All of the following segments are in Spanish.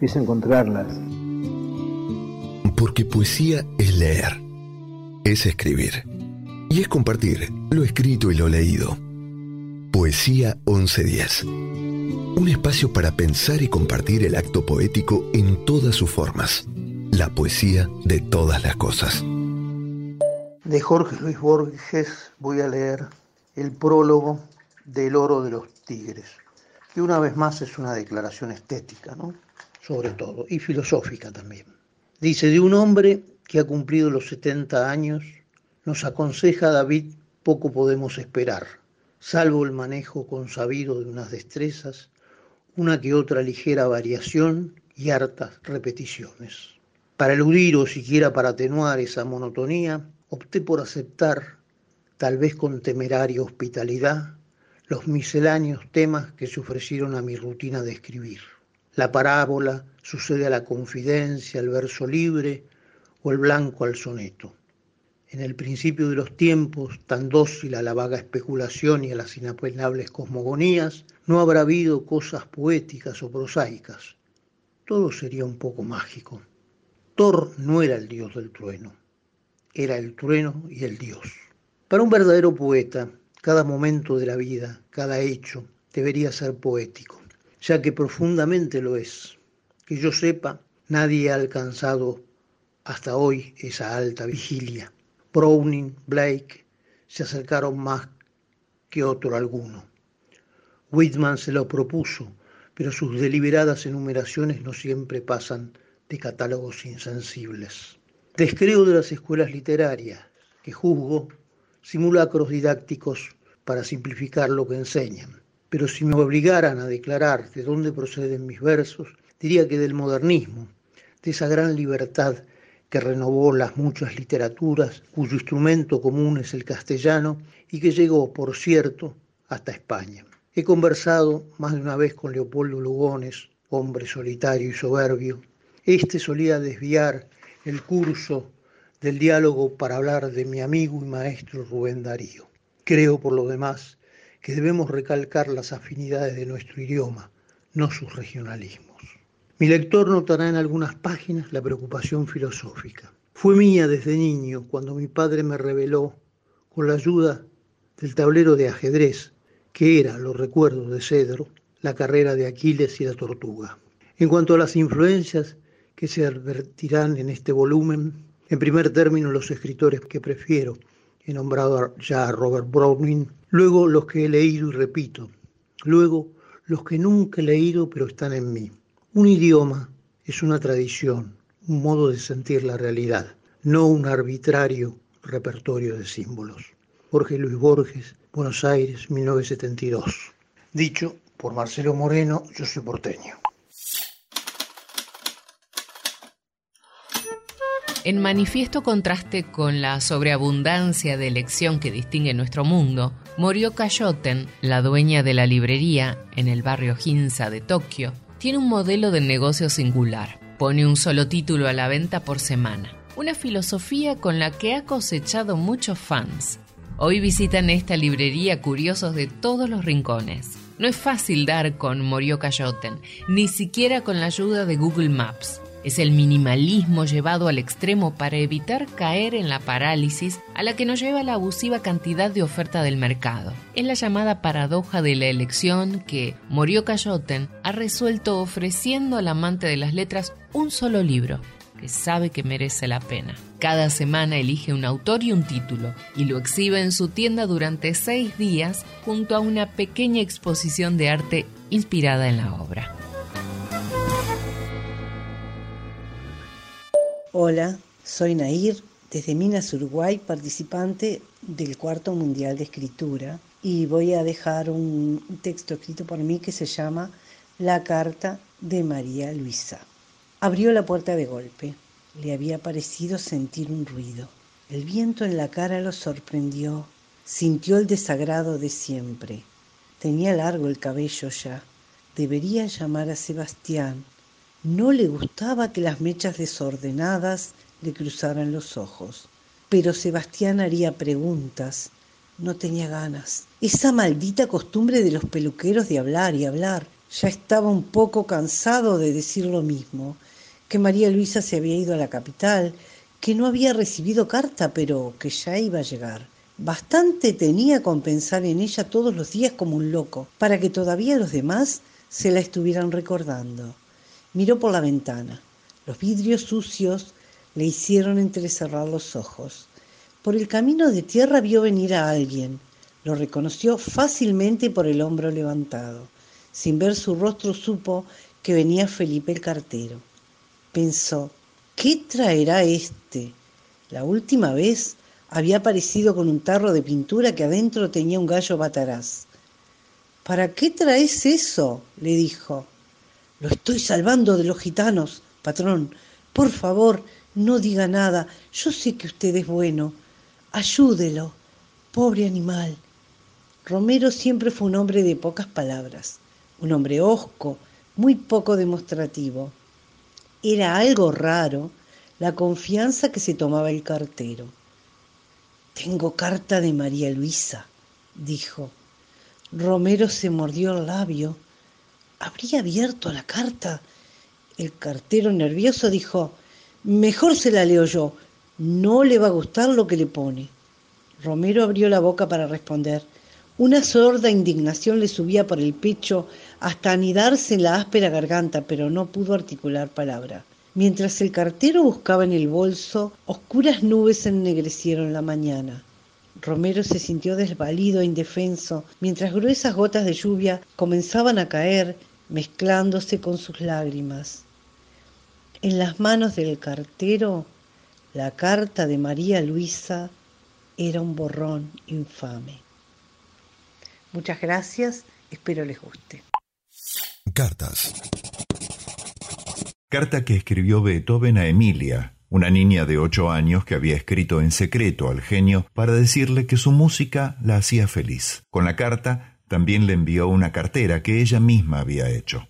es encontrarlas. Porque poesía es leer, es escribir y es compartir lo escrito y lo leído. Poesía 1110. Un espacio para pensar y compartir el acto poético en todas sus formas. La poesía de todas las cosas. De Jorge Luis Borges voy a leer el prólogo del oro de los tigres, que una vez más es una declaración estética, ¿no? Sobre todo, y filosófica también. Dice, de un hombre que ha cumplido los 70 años, nos aconseja David, poco podemos esperar, salvo el manejo consabido de unas destrezas, una que otra ligera variación y hartas repeticiones. Para eludir o siquiera para atenuar esa monotonía, opté por aceptar, tal vez con temeraria hospitalidad, los misceláneos temas que se ofrecieron a mi rutina de escribir. La parábola sucede a la confidencia, al verso libre o el blanco al soneto. En el principio de los tiempos, tan dócil a la vaga especulación y a las inapenables cosmogonías, no habrá habido cosas poéticas o prosaicas. Todo sería un poco mágico. Thor no era el dios del trueno, era el trueno y el dios. Para un verdadero poeta, cada momento de la vida, cada hecho, debería ser poético, ya que profundamente lo es. Que yo sepa, nadie ha alcanzado hasta hoy esa alta vigilia. Browning, Blake se acercaron más que otro alguno. Whitman se lo propuso, pero sus deliberadas enumeraciones no siempre pasan de catálogos insensibles. Descreo de las escuelas literarias, que juzgo simulacros didácticos para simplificar lo que enseñan. Pero si me obligaran a declarar de dónde proceden mis versos, diría que del modernismo, de esa gran libertad que renovó las muchas literaturas, cuyo instrumento común es el castellano y que llegó, por cierto, hasta España. He conversado más de una vez con Leopoldo Lugones, hombre solitario y soberbio. Este solía desviar el curso del diálogo para hablar de mi amigo y maestro Rubén Darío. Creo, por lo demás, que debemos recalcar las afinidades de nuestro idioma, no sus regionalismos. Mi lector notará en algunas páginas la preocupación filosófica. Fue mía desde niño cuando mi padre me reveló, con la ayuda del tablero de ajedrez, que era, lo recuerdo de Cedro, la carrera de Aquiles y la tortuga. En cuanto a las influencias que se advertirán en este volumen, en primer término los escritores que prefiero, he nombrado ya a Robert Browning, luego los que he leído y repito, luego los que nunca he leído pero están en mí. Un idioma es una tradición, un modo de sentir la realidad, no un arbitrario repertorio de símbolos. Jorge Luis Borges, Buenos Aires, 1972. Dicho por Marcelo Moreno, yo soy porteño. En manifiesto contraste con la sobreabundancia de elección que distingue nuestro mundo, Morioka Yoten, la dueña de la librería en el barrio Ginza de Tokio, tiene un modelo de negocio singular. Pone un solo título a la venta por semana. Una filosofía con la que ha cosechado muchos fans. Hoy visitan esta librería curiosos de todos los rincones. No es fácil dar con Morioka Yoten, ni siquiera con la ayuda de Google Maps. Es el minimalismo llevado al extremo para evitar caer en la parálisis a la que nos lleva la abusiva cantidad de oferta del mercado. Es la llamada paradoja de la elección que Morioka Yoten ha resuelto ofreciendo al amante de las letras un solo libro que sabe que merece la pena. Cada semana elige un autor y un título y lo exhibe en su tienda durante seis días junto a una pequeña exposición de arte inspirada en la obra. Hola, soy Nair, desde Minas, Uruguay, participante del Cuarto Mundial de Escritura, y voy a dejar un texto escrito por mí que se llama La Carta de María Luisa. Abrió la puerta de golpe. Le había parecido sentir un ruido. El viento en la cara lo sorprendió. Sintió el desagrado de siempre. Tenía largo el cabello ya. Debería llamar a Sebastián no le gustaba que las mechas desordenadas le cruzaran los ojos. Pero Sebastián haría preguntas. No tenía ganas. Esa maldita costumbre de los peluqueros de hablar y hablar. Ya estaba un poco cansado de decir lo mismo, que María Luisa se había ido a la capital, que no había recibido carta, pero que ya iba a llegar. Bastante tenía con pensar en ella todos los días como un loco, para que todavía los demás se la estuvieran recordando. Miró por la ventana. Los vidrios sucios le hicieron entrecerrar los ojos. Por el camino de tierra vio venir a alguien. Lo reconoció fácilmente por el hombro levantado. Sin ver su rostro supo que venía Felipe el cartero. Pensó, ¿qué traerá este? La última vez había aparecido con un tarro de pintura que adentro tenía un gallo bataraz. ¿Para qué traes eso? le dijo. Lo estoy salvando de los gitanos, patrón. Por favor, no diga nada. Yo sé que usted es bueno. Ayúdelo. Pobre animal. Romero siempre fue un hombre de pocas palabras, un hombre hosco, muy poco demostrativo. Era algo raro la confianza que se tomaba el cartero. Tengo carta de María Luisa, dijo. Romero se mordió el labio habría abierto la carta. El cartero nervioso dijo, mejor se la leo yo, no le va a gustar lo que le pone. Romero abrió la boca para responder. Una sorda indignación le subía por el pecho hasta anidarse en la áspera garganta, pero no pudo articular palabra. Mientras el cartero buscaba en el bolso, oscuras nubes ennegrecieron la mañana. Romero se sintió desvalido e indefenso, mientras gruesas gotas de lluvia comenzaban a caer, mezclándose con sus lágrimas. En las manos del cartero, la carta de María Luisa era un borrón infame. Muchas gracias, espero les guste. Cartas. Carta que escribió Beethoven a Emilia, una niña de ocho años que había escrito en secreto al genio para decirle que su música la hacía feliz. Con la carta también le envió una cartera que ella misma había hecho.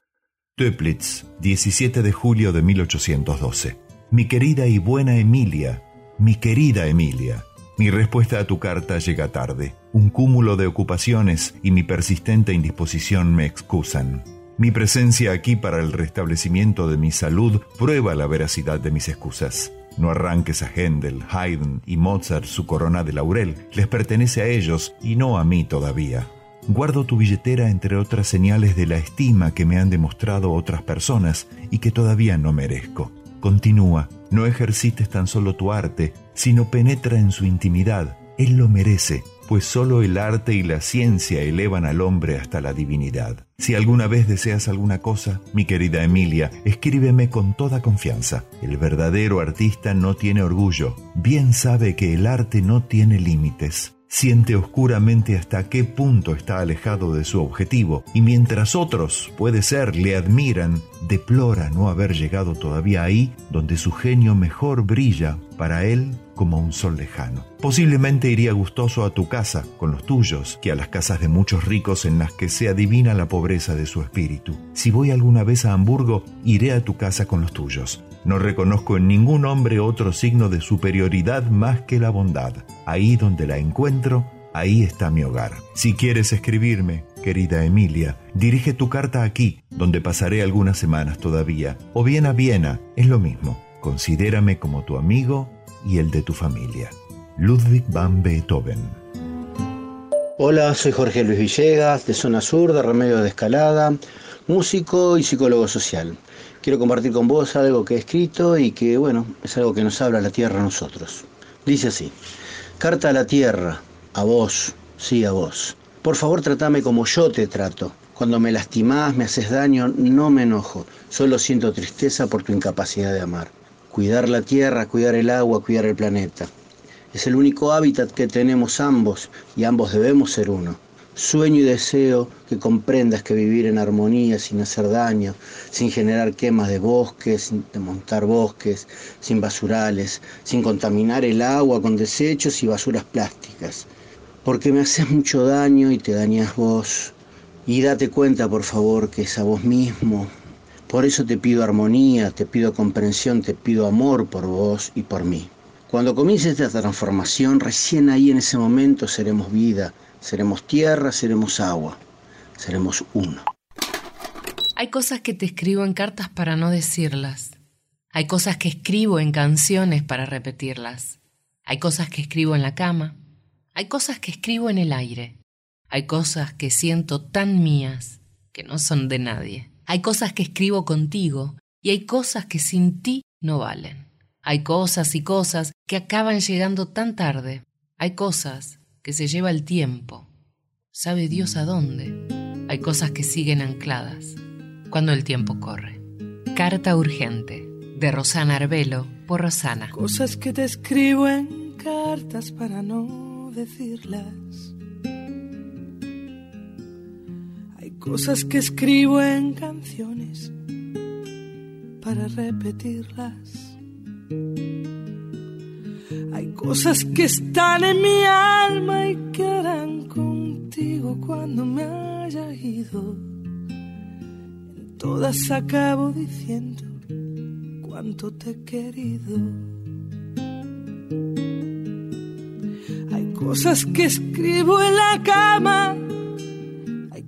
Töplitz, 17 de julio de 1812. Mi querida y buena Emilia, mi querida Emilia, mi respuesta a tu carta llega tarde. Un cúmulo de ocupaciones y mi persistente indisposición me excusan. Mi presencia aquí para el restablecimiento de mi salud prueba la veracidad de mis excusas. No arranques a Händel, Haydn y Mozart su corona de laurel. Les pertenece a ellos y no a mí todavía. Guardo tu billetera entre otras señales de la estima que me han demostrado otras personas y que todavía no merezco. Continúa, no ejercites tan solo tu arte, sino penetra en su intimidad. Él lo merece, pues solo el arte y la ciencia elevan al hombre hasta la divinidad. Si alguna vez deseas alguna cosa, mi querida Emilia, escríbeme con toda confianza. El verdadero artista no tiene orgullo, bien sabe que el arte no tiene límites siente oscuramente hasta qué punto está alejado de su objetivo y mientras otros, puede ser, le admiran, deplora no haber llegado todavía ahí donde su genio mejor brilla para él como un sol lejano. Posiblemente iría gustoso a tu casa con los tuyos que a las casas de muchos ricos en las que se adivina la pobreza de su espíritu. Si voy alguna vez a Hamburgo, iré a tu casa con los tuyos. No reconozco en ningún hombre otro signo de superioridad más que la bondad. Ahí donde la encuentro, ahí está mi hogar. Si quieres escribirme, querida Emilia, dirige tu carta aquí, donde pasaré algunas semanas todavía, o bien a Viena, es lo mismo. Considérame como tu amigo y el de tu familia. Ludwig van Beethoven. Hola, soy Jorge Luis Villegas, de Zona Sur, de Remedio de Escalada, músico y psicólogo social quiero compartir con vos algo que he escrito y que, bueno, es algo que nos habla la tierra a nosotros. Dice así, carta a la tierra, a vos, sí, a vos. Por favor, tratame como yo te trato. Cuando me lastimás, me haces daño, no me enojo, solo siento tristeza por tu incapacidad de amar. Cuidar la tierra, cuidar el agua, cuidar el planeta. Es el único hábitat que tenemos ambos y ambos debemos ser uno. Sueño y deseo que comprendas que vivir en armonía sin hacer daño, sin generar quemas de bosques, sin desmontar bosques, sin basurales, sin contaminar el agua con desechos y basuras plásticas. Porque me haces mucho daño y te dañas vos. Y date cuenta, por favor, que es a vos mismo. Por eso te pido armonía, te pido comprensión, te pido amor por vos y por mí. Cuando comience esta transformación, recién ahí en ese momento seremos vida Seremos tierra, seremos agua, seremos uno. Hay cosas que te escribo en cartas para no decirlas. Hay cosas que escribo en canciones para repetirlas. Hay cosas que escribo en la cama. Hay cosas que escribo en el aire. Hay cosas que siento tan mías que no son de nadie. Hay cosas que escribo contigo y hay cosas que sin ti no valen. Hay cosas y cosas que acaban llegando tan tarde. Hay cosas que se lleva el tiempo. Sabe Dios a dónde. Hay cosas que siguen ancladas cuando el tiempo corre. Carta urgente de Rosana Arbelo por Rosana. Cosas que te escribo en cartas para no decirlas. Cosas que escribo en canciones para repetirlas. Hay cosas que están en mi alma y que harán contigo cuando me haya ido. En todas acabo diciendo cuánto te he querido. Hay cosas que escribo en la cama,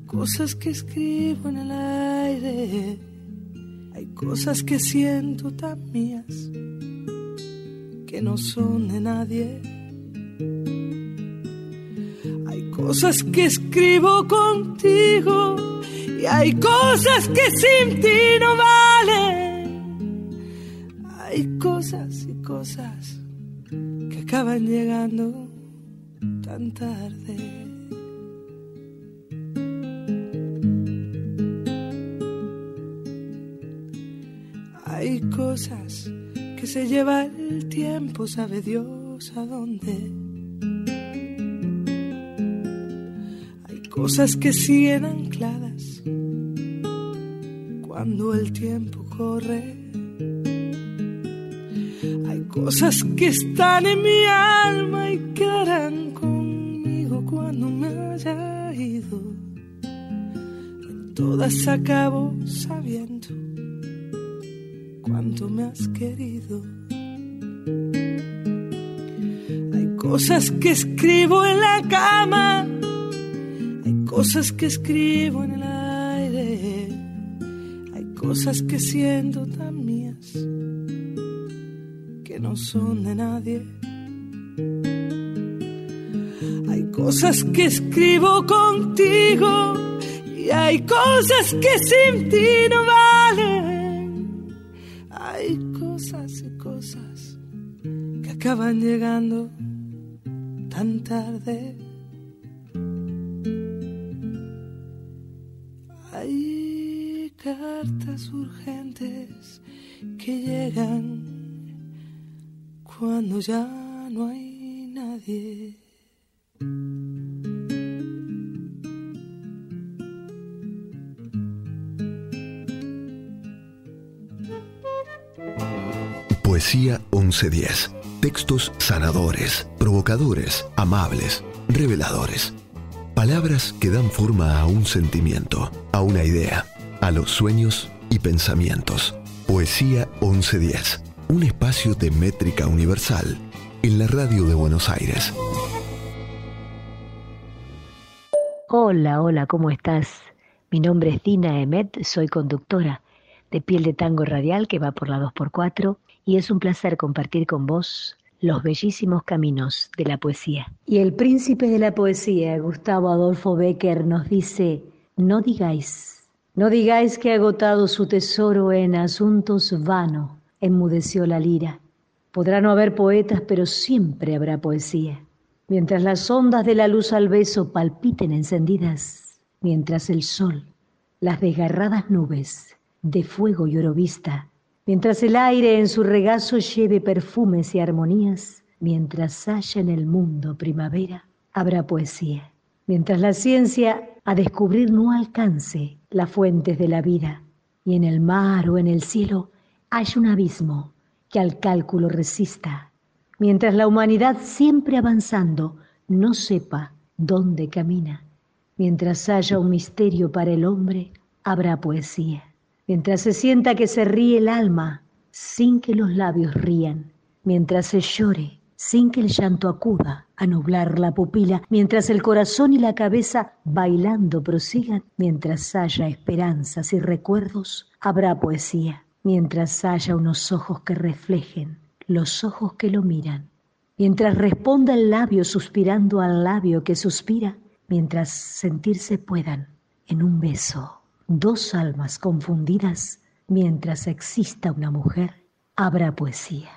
cosas que escribo en el aire, hay cosas que siento tan mías que no son de nadie. Hay cosas que escribo contigo y hay cosas que sin ti no valen. Hay cosas y cosas que acaban llegando tan tarde. Cosas que se lleva el tiempo, sabe Dios a dónde. Hay cosas que siguen ancladas cuando el tiempo corre. Hay cosas que están en mi alma y quedarán conmigo cuando me haya ido. Todas acabo sabiendo querido. Hay cosas que escribo en la cama, hay cosas que escribo en el aire, hay cosas que siento tan mías que no son de nadie. Hay cosas que escribo contigo y hay cosas que sin ti no valen. Acaban llegando tan tarde. Hay cartas urgentes que llegan cuando ya no hay nadie. Poesía 1110. Textos sanadores, provocadores, amables, reveladores. Palabras que dan forma a un sentimiento, a una idea, a los sueños y pensamientos. Poesía 1110 un espacio de métrica universal en la radio de Buenos Aires. Hola, hola, ¿cómo estás? Mi nombre es Dina Emet, soy conductora de Piel de Tango Radial que va por la 2x4 y es un placer compartir con vos los bellísimos caminos de la poesía. Y el príncipe de la poesía, Gustavo Adolfo Becker, nos dice, no digáis, no digáis que ha agotado su tesoro en asuntos vanos enmudeció la lira. Podrá no haber poetas, pero siempre habrá poesía. Mientras las ondas de la luz al beso palpiten encendidas, mientras el sol, las desgarradas nubes de fuego y oro vista, mientras el aire en su regazo lleve perfumes y armonías, mientras haya en el mundo primavera, habrá poesía. Mientras la ciencia a descubrir no alcance las fuentes de la vida, y en el mar o en el cielo hay un abismo que al cálculo resista, mientras la humanidad siempre avanzando no sepa dónde camina. Mientras haya un misterio para el hombre, habrá poesía. Mientras se sienta que se ríe el alma sin que los labios rían, mientras se llore sin que el llanto acuda a nublar la pupila, mientras el corazón y la cabeza bailando prosigan, mientras haya esperanzas y recuerdos, habrá poesía mientras haya unos ojos que reflejen los ojos que lo miran, mientras responda el labio suspirando al labio que suspira, mientras sentirse puedan en un beso dos almas confundidas, mientras exista una mujer, habrá poesía.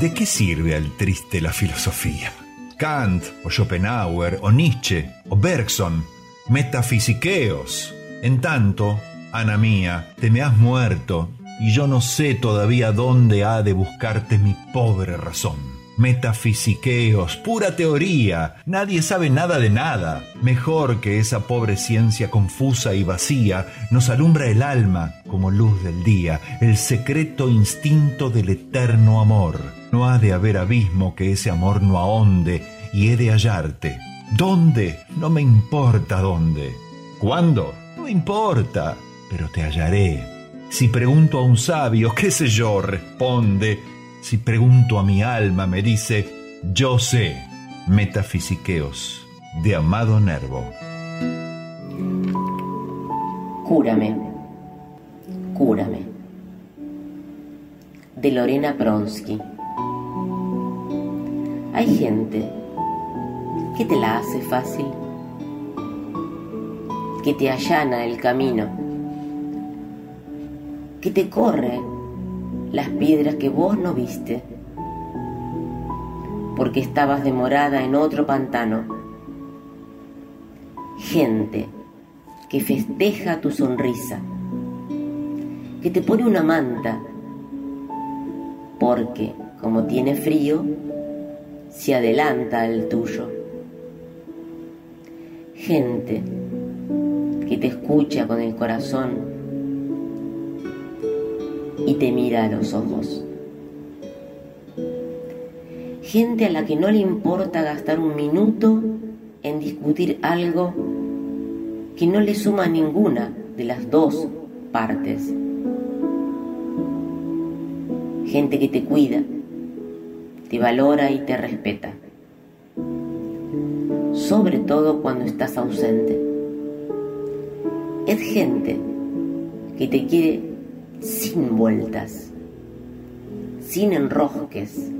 ¿De qué sirve al triste la filosofía? Kant o Schopenhauer o Nietzsche o Bergson, metafisiqueos. En tanto, Ana mía, te me has muerto y yo no sé todavía dónde ha de buscarte mi pobre razón. Metafisiqueos, pura teoría, nadie sabe nada de nada. Mejor que esa pobre ciencia confusa y vacía nos alumbra el alma como luz del día, el secreto instinto del eterno amor. No ha de haber abismo que ese amor no ahonde y he de hallarte. ¿Dónde? No me importa dónde. ¿Cuándo? No importa pero te hallaré. Si pregunto a un sabio, qué sé yo, responde. Si pregunto a mi alma, me dice, yo sé. Metafisiqueos, de Amado Nervo. Cúrame, cúrame. De Lorena Pronsky. Hay gente que te la hace fácil, que te allana el camino que te corre las piedras que vos no viste, porque estabas demorada en otro pantano. Gente que festeja tu sonrisa, que te pone una manta, porque como tiene frío, se adelanta al tuyo. Gente que te escucha con el corazón y te mira a los ojos. gente a la que no le importa gastar un minuto en discutir algo que no le suma ninguna de las dos partes. Gente que te cuida, te valora y te respeta. Sobre todo cuando estás ausente. Es gente que te quiere sin vueltas, sin enrosques,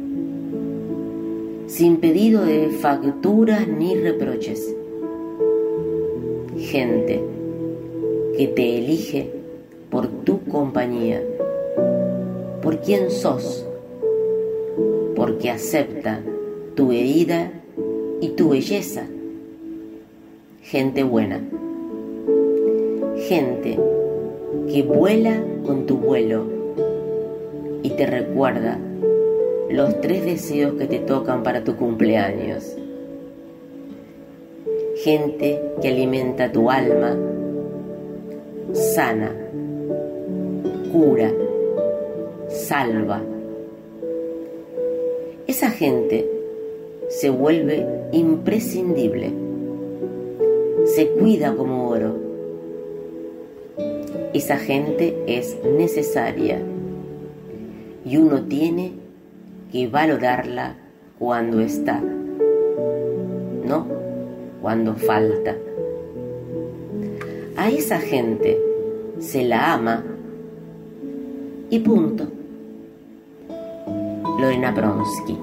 sin pedido de facturas ni reproches. Gente que te elige por tu compañía, por quien sos, porque acepta tu herida y tu belleza. Gente buena. Gente que vuela con tu vuelo y te recuerda los tres deseos que te tocan para tu cumpleaños. Gente que alimenta tu alma, sana, cura, salva. Esa gente se vuelve imprescindible, se cuida como oro. Esa gente es necesaria y uno tiene que valorarla cuando está, no cuando falta. A esa gente se la ama y punto. Lorena Bronsky.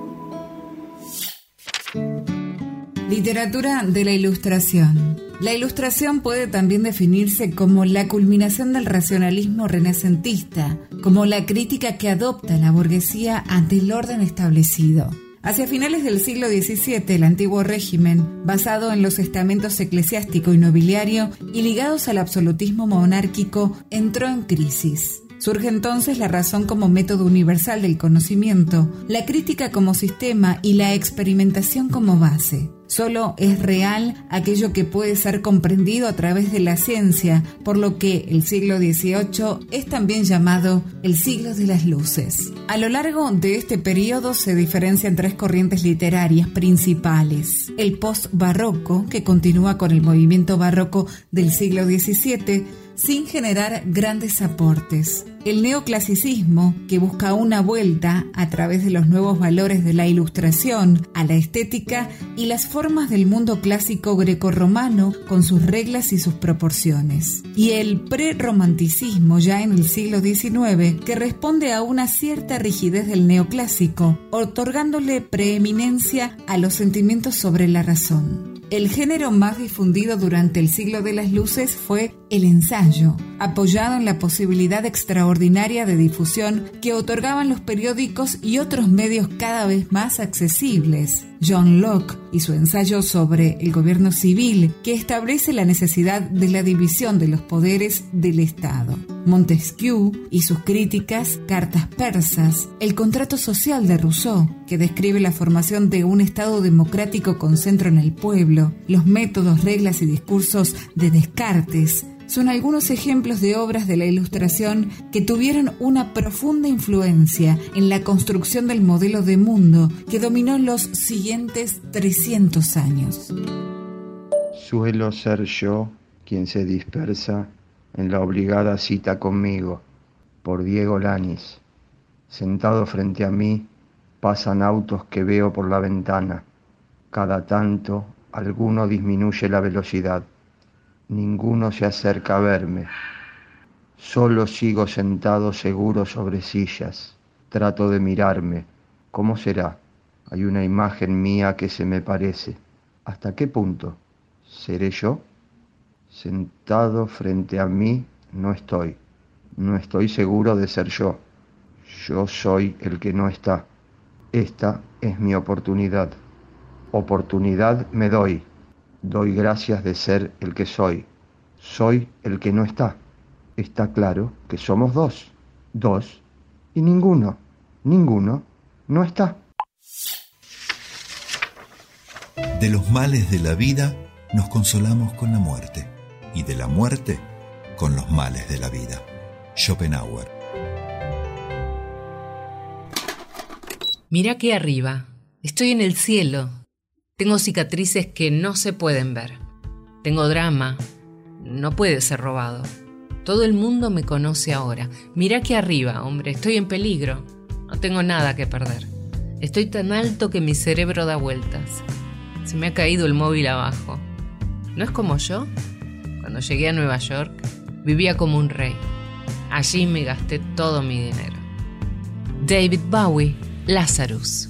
Literatura de la Ilustración. La Ilustración puede también definirse como la culminación del racionalismo renacentista, como la crítica que adopta la burguesía ante el orden establecido. Hacia finales del siglo XVII, el antiguo régimen, basado en los estamentos eclesiástico y nobiliario y ligados al absolutismo monárquico, entró en crisis. Surge entonces la razón como método universal del conocimiento, la crítica como sistema y la experimentación como base. Solo es real aquello que puede ser comprendido a través de la ciencia, por lo que el siglo XVIII es también llamado el siglo de las luces. A lo largo de este periodo se diferencian tres corrientes literarias principales. El post-barroco, que continúa con el movimiento barroco del siglo XVII, sin generar grandes aportes. El neoclasicismo, que busca una vuelta a través de los nuevos valores de la ilustración a la estética y las formas del mundo clásico grecorromano con sus reglas y sus proporciones. Y el prerromanticismo ya en el siglo XIX, que responde a una cierta rigidez del neoclásico, otorgándole preeminencia a los sentimientos sobre la razón. El género más difundido durante el siglo de las luces fue el ensayo, apoyado en la posibilidad extraordinaria de difusión que otorgaban los periódicos y otros medios cada vez más accesibles. John Locke y su ensayo sobre el gobierno civil, que establece la necesidad de la división de los poderes del Estado. Montesquieu y sus críticas, Cartas persas, el contrato social de Rousseau, que describe la formación de un Estado democrático con centro en el pueblo, los métodos, reglas y discursos de Descartes, son algunos ejemplos de obras de la Ilustración que tuvieron una profunda influencia en la construcción del modelo de mundo que dominó los siguientes 300 años. Suelo ser yo quien se dispersa en la obligada cita conmigo, por Diego Lanis. Sentado frente a mí, pasan autos que veo por la ventana. Cada tanto, alguno disminuye la velocidad ninguno se acerca a verme. Solo sigo sentado seguro sobre sillas. Trato de mirarme. ¿Cómo será? Hay una imagen mía que se me parece. ¿Hasta qué punto? ¿Seré yo? Sentado frente a mí no estoy. No estoy seguro de ser yo. Yo soy el que no está. Esta es mi oportunidad. Oportunidad me doy. Doy gracias de ser el que soy. Soy el que no está. Está claro que somos dos. Dos y ninguno. Ninguno no está. De los males de la vida nos consolamos con la muerte y de la muerte con los males de la vida. Schopenhauer. Mira que arriba, Estoy en el cielo. Tengo cicatrices que no se pueden ver. Tengo drama. No puede ser robado. Todo el mundo me conoce ahora. Mira aquí arriba, hombre, estoy en peligro. No tengo nada que perder. Estoy tan alto que mi cerebro da vueltas. Se me ha caído el móvil abajo. ¿No es como yo? Cuando llegué a Nueva York, vivía como un rey. Allí me gasté todo mi dinero. David Bowie, Lazarus.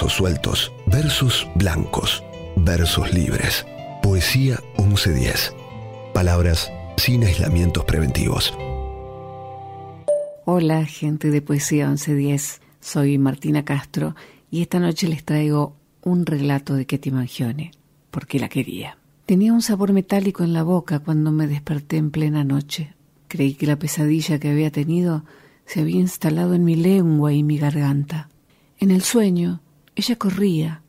Versos sueltos, versos blancos, versos libres. Poesía 1110. Palabras sin aislamientos preventivos. Hola, gente de Poesía 1110. Soy Martina Castro y esta noche les traigo un relato de Ketty Mangione, porque la quería. Tenía un sabor metálico en la boca cuando me desperté en plena noche. Creí que la pesadilla que había tenido se había instalado en mi lengua y mi garganta. En el sueño, ella corría,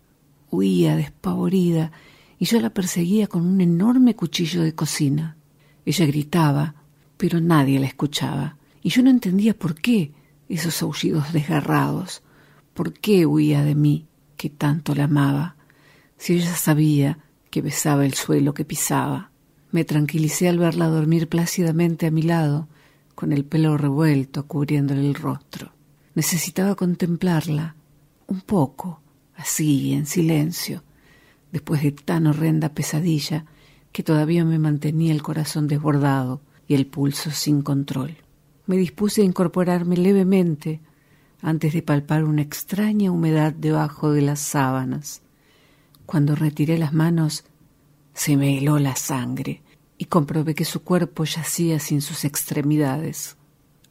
huía despavorida, y yo la perseguía con un enorme cuchillo de cocina. Ella gritaba, pero nadie la escuchaba, y yo no entendía por qué esos aullidos desgarrados, por qué huía de mí, que tanto la amaba, si ella sabía que besaba el suelo que pisaba. Me tranquilicé al verla dormir plácidamente a mi lado, con el pelo revuelto cubriéndole el rostro. Necesitaba contemplarla, un poco, así, en silencio, después de tan horrenda pesadilla que todavía me mantenía el corazón desbordado y el pulso sin control. Me dispuse a incorporarme levemente antes de palpar una extraña humedad debajo de las sábanas. Cuando retiré las manos, se me heló la sangre y comprobé que su cuerpo yacía sin sus extremidades.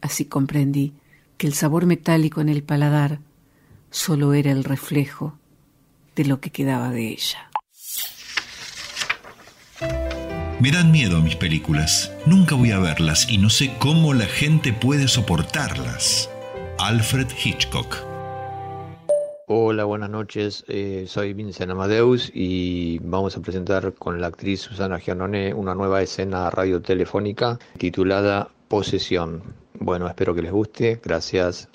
Así comprendí que el sabor metálico en el paladar solo era el reflejo de lo que quedaba de ella. Me dan miedo mis películas. Nunca voy a verlas y no sé cómo la gente puede soportarlas. Alfred Hitchcock. Hola, buenas noches. Eh, soy Vincent Amadeus y vamos a presentar con la actriz Susana Giannone una nueva escena radiotelefónica titulada Posesión. Bueno, espero que les guste. Gracias.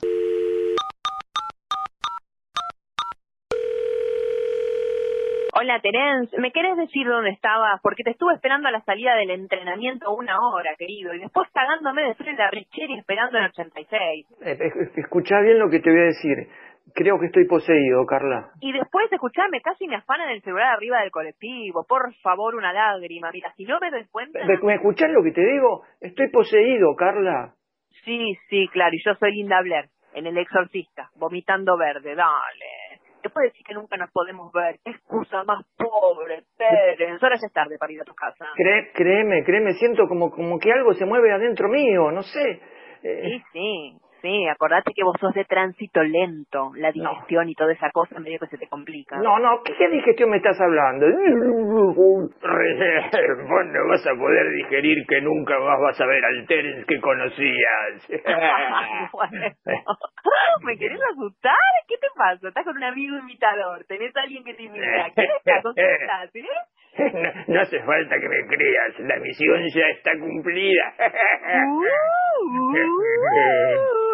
Hola Terence, ¿me querés decir dónde estabas? Porque te estuve esperando a la salida del entrenamiento una hora, querido, y después cagándome de en la y esperando el 86. Eh, escuchá bien lo que te voy a decir. Creo que estoy poseído, Carla. Y después, escuchame, casi me afanan el celular arriba del colectivo. Por favor, una lágrima. Mira, si no me doy cuenta... ¿Me, escuchás lo que te digo? Estoy poseído, Carla. Sí, sí, claro, y yo soy Linda Blair, en El Exorcista, vomitando verde. Dale te puede decir que nunca nos podemos ver. Qué excusa más pobre, Terence. Ahora ya es tarde para ir a tu casa. créeme, créeme, siento como, como que algo se mueve adentro mío, no sé. Eh, sí, sí. Acordate que vos sos de tránsito lento, la digestión y toda esa cosa medio que se te complica. No, no, ¿qué, digestión me estás hablando? Vos no vas a poder digerir que nunca más vas a ver al Terence que conocías. ¿Me querés asustar? ¿Qué te pasa? ¿Estás con un amigo imitador? ¿Tenés a alguien que te imita? ¿Qué estás? Eh? No, hace falta que me creas, la misión ya está cumplida. Uh, uh,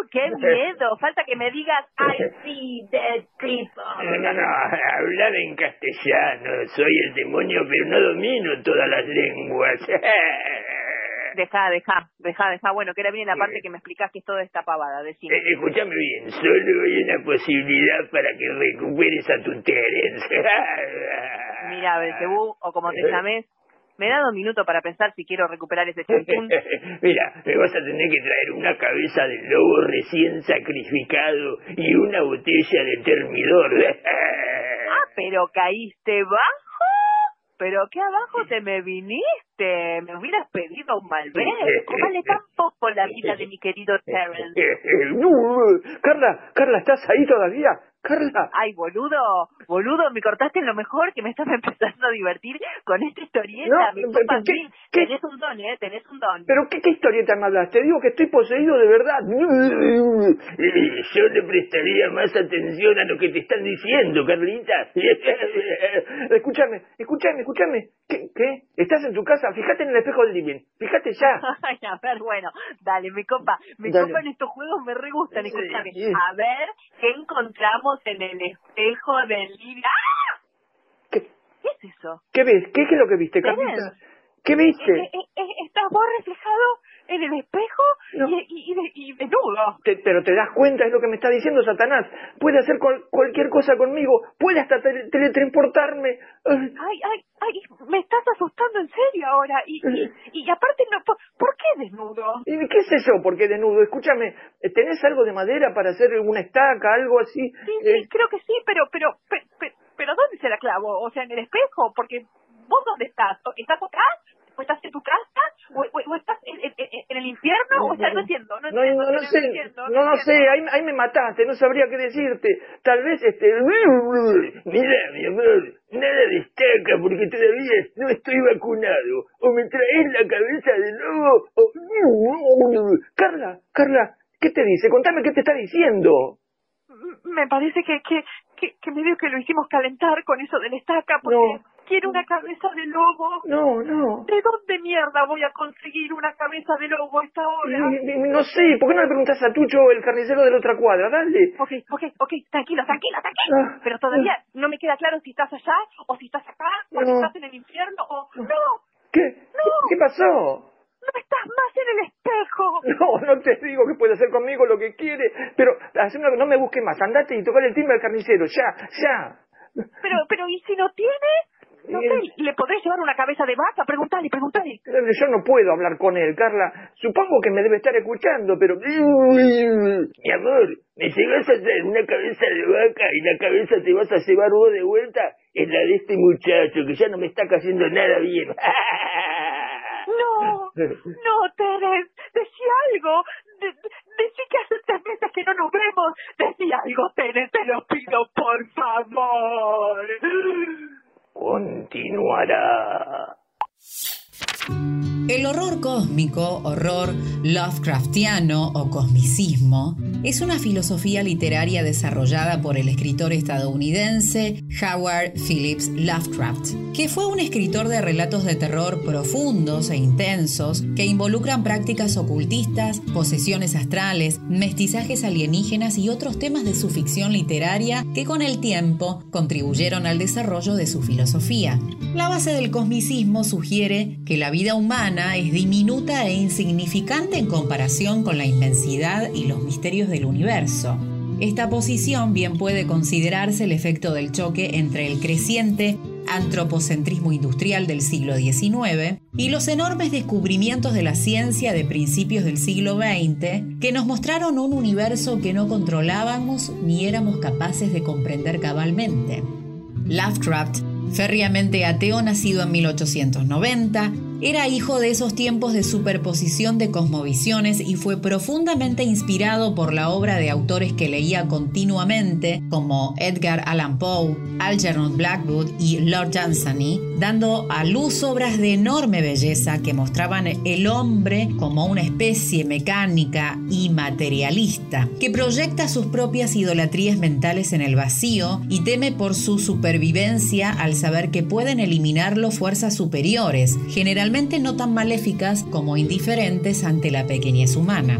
¡Qué miedo! Falta que me digas I see the people. No, no, no, hablar en castellano. Soy el demonio, pero no domino todas las lenguas. Deja, deja, deja, deja. Bueno, que era bien la parte que me explicás que es toda esta pavada. Decime. Eh, escúchame bien, solo hay una posibilidad para que recuperes a tu Terence. Mira, Belcebú, o como te llames, me da dos minutos para pensar si quiero recuperar ese champún. Mira, me vas a tener que traer una cabeza de lobo recién sacrificado y una botella de termidor. ah, pero caíste bajo. Pero qué abajo te me viniste. Me hubieras pedido un Malbec. Cómale tampoco la vida de mi querido Terence. Carla, Carla, ¿estás ahí todavía? Carla. Ay, boludo, boludo, me cortaste en lo mejor que me estás empezando a divertir con esta historieta. No, ¿qué, Tenés un don, ¿eh? Tenés un don. ¿Pero qué, qué historieta me hablas? Te digo que estoy poseído de verdad. Yo le prestaría más atención a lo que te están diciendo, Carlita. escúchame, escúchame, escúchame. ¿Qué, ¿Qué? ¿Estás en tu casa? Fíjate en el espejo del living. Fíjate ya. Ay, a ver, bueno, dale, me copa. Me copan estos juegos, me re gustan. Escúchame. A ver, ¿qué encontramos en el espejo del living? ¡Ah! ¿Qué? ¿Qué es eso? ¿Qué ves? ¿Qué, es lo que viste, Carlita? ¿Qué viste? Eh, eh, eh, ¿Estás vos reflejado en el espejo y, y, desnudo. pero te das cuenta, es lo que me está diciendo Satanás. Puede hacer cualquier cosa conmigo, puede hasta teletransportarme. Ay, ay, ay, me estás asustando en serio ahora. Y, y, aparte, no, ¿por, qué desnudo? ¿Y qué es eso? ¿Por qué desnudo? Escúchame, ¿tenés algo de madera para hacer una estaca, algo así? Sí, sí, creo que sí, pero, pero, pero, pero, ¿dónde se la clavo? O sea, en el espejo, porque ¿vos dónde estás? ¿Estás acá? ¿O estás en tu casa? ¿O, estás en, el infierno? ¿O estás haciendo? No, no, no, no, sé, no, no, sé, ahí, ahí, me mataste, no sabría qué decirte. Tal vez este... Mira, mi amor, nada destaca porque todavía no estoy vacunado. O me traes la cabeza de nuevo o... Carla, Carla, ¿qué te dice? Contame qué te está diciendo me parece que, que, que, que medio que lo hicimos calentar con eso del estaca, porque quiero una cabeza de lobo. No, no. ¿De dónde mierda voy a conseguir una cabeza de lobo a esta hora? No, sé, ¿por qué no le preguntas a Tucho, el carnicero de la otra cuadra? Dale. Ok, ok, ok, tranquilo, tranquilo, tranquilo. Ah, Pero todavía ah. no me queda claro si estás allá, o si estás acá, o si estás en el infierno, o... ¡No! ¿Qué? No. ¿Qué pasó? No estás más en el espejo. No, no te digo que puede hacer conmigo lo que quiere, pero no me busques más, andate y tocar el timbre al carnicero, ya, ya. Pero, pero, ¿y si no tiene? No sé, ¿le podré llevar una cabeza de vaca? Preguntale, preguntale. Yo no puedo hablar con él, Carla. Supongo que me debe estar escuchando, pero... Mi amor, me llevas a traer una cabeza de vaca y la cabeza te vas a llevar vos de vuelta. Es la de este muchacho, que ya no me está cayendo nada bien. No, no, Teres, decí algo. decí que hace tres meses que no nos vemos. Decí algo, Teres, te lo pido, por favor continuará. El horror cósmico, horror Lovecraftiano o cosmicismo, es una filosofía literaria desarrollada por el escritor estadounidense Howard Phillips Lovecraft, que fue un escritor de relatos de terror profundos e intensos que involucran prácticas ocultistas, posesiones astrales, mestizajes alienígenas y otros temas de su ficción literaria que con el tiempo contribuyeron al desarrollo de su filosofía. La base del cosmicismo sugiere que la vida humana es diminuta e insignificante en comparación con la inmensidad y los misterios del universo. Esta posición bien puede considerarse el efecto del choque entre el creciente antropocentrismo industrial del siglo XIX y los enormes descubrimientos de la ciencia de principios del siglo XX que nos mostraron un universo que no controlábamos ni éramos capaces de comprender cabalmente. Lovecraft, férreamente ateo nacido en 1890, era hijo de esos tiempos de superposición de cosmovisiones y fue profundamente inspirado por la obra de autores que leía continuamente, como Edgar Allan Poe, Algernon Blackwood y Lord Dunsany, dando a luz obras de enorme belleza que mostraban el hombre como una especie mecánica y materialista, que proyecta sus propias idolatrías mentales en el vacío y teme por su supervivencia al saber que pueden eliminarlo fuerzas superiores, generalmente no tan maléficas como indiferentes ante la pequeñez humana.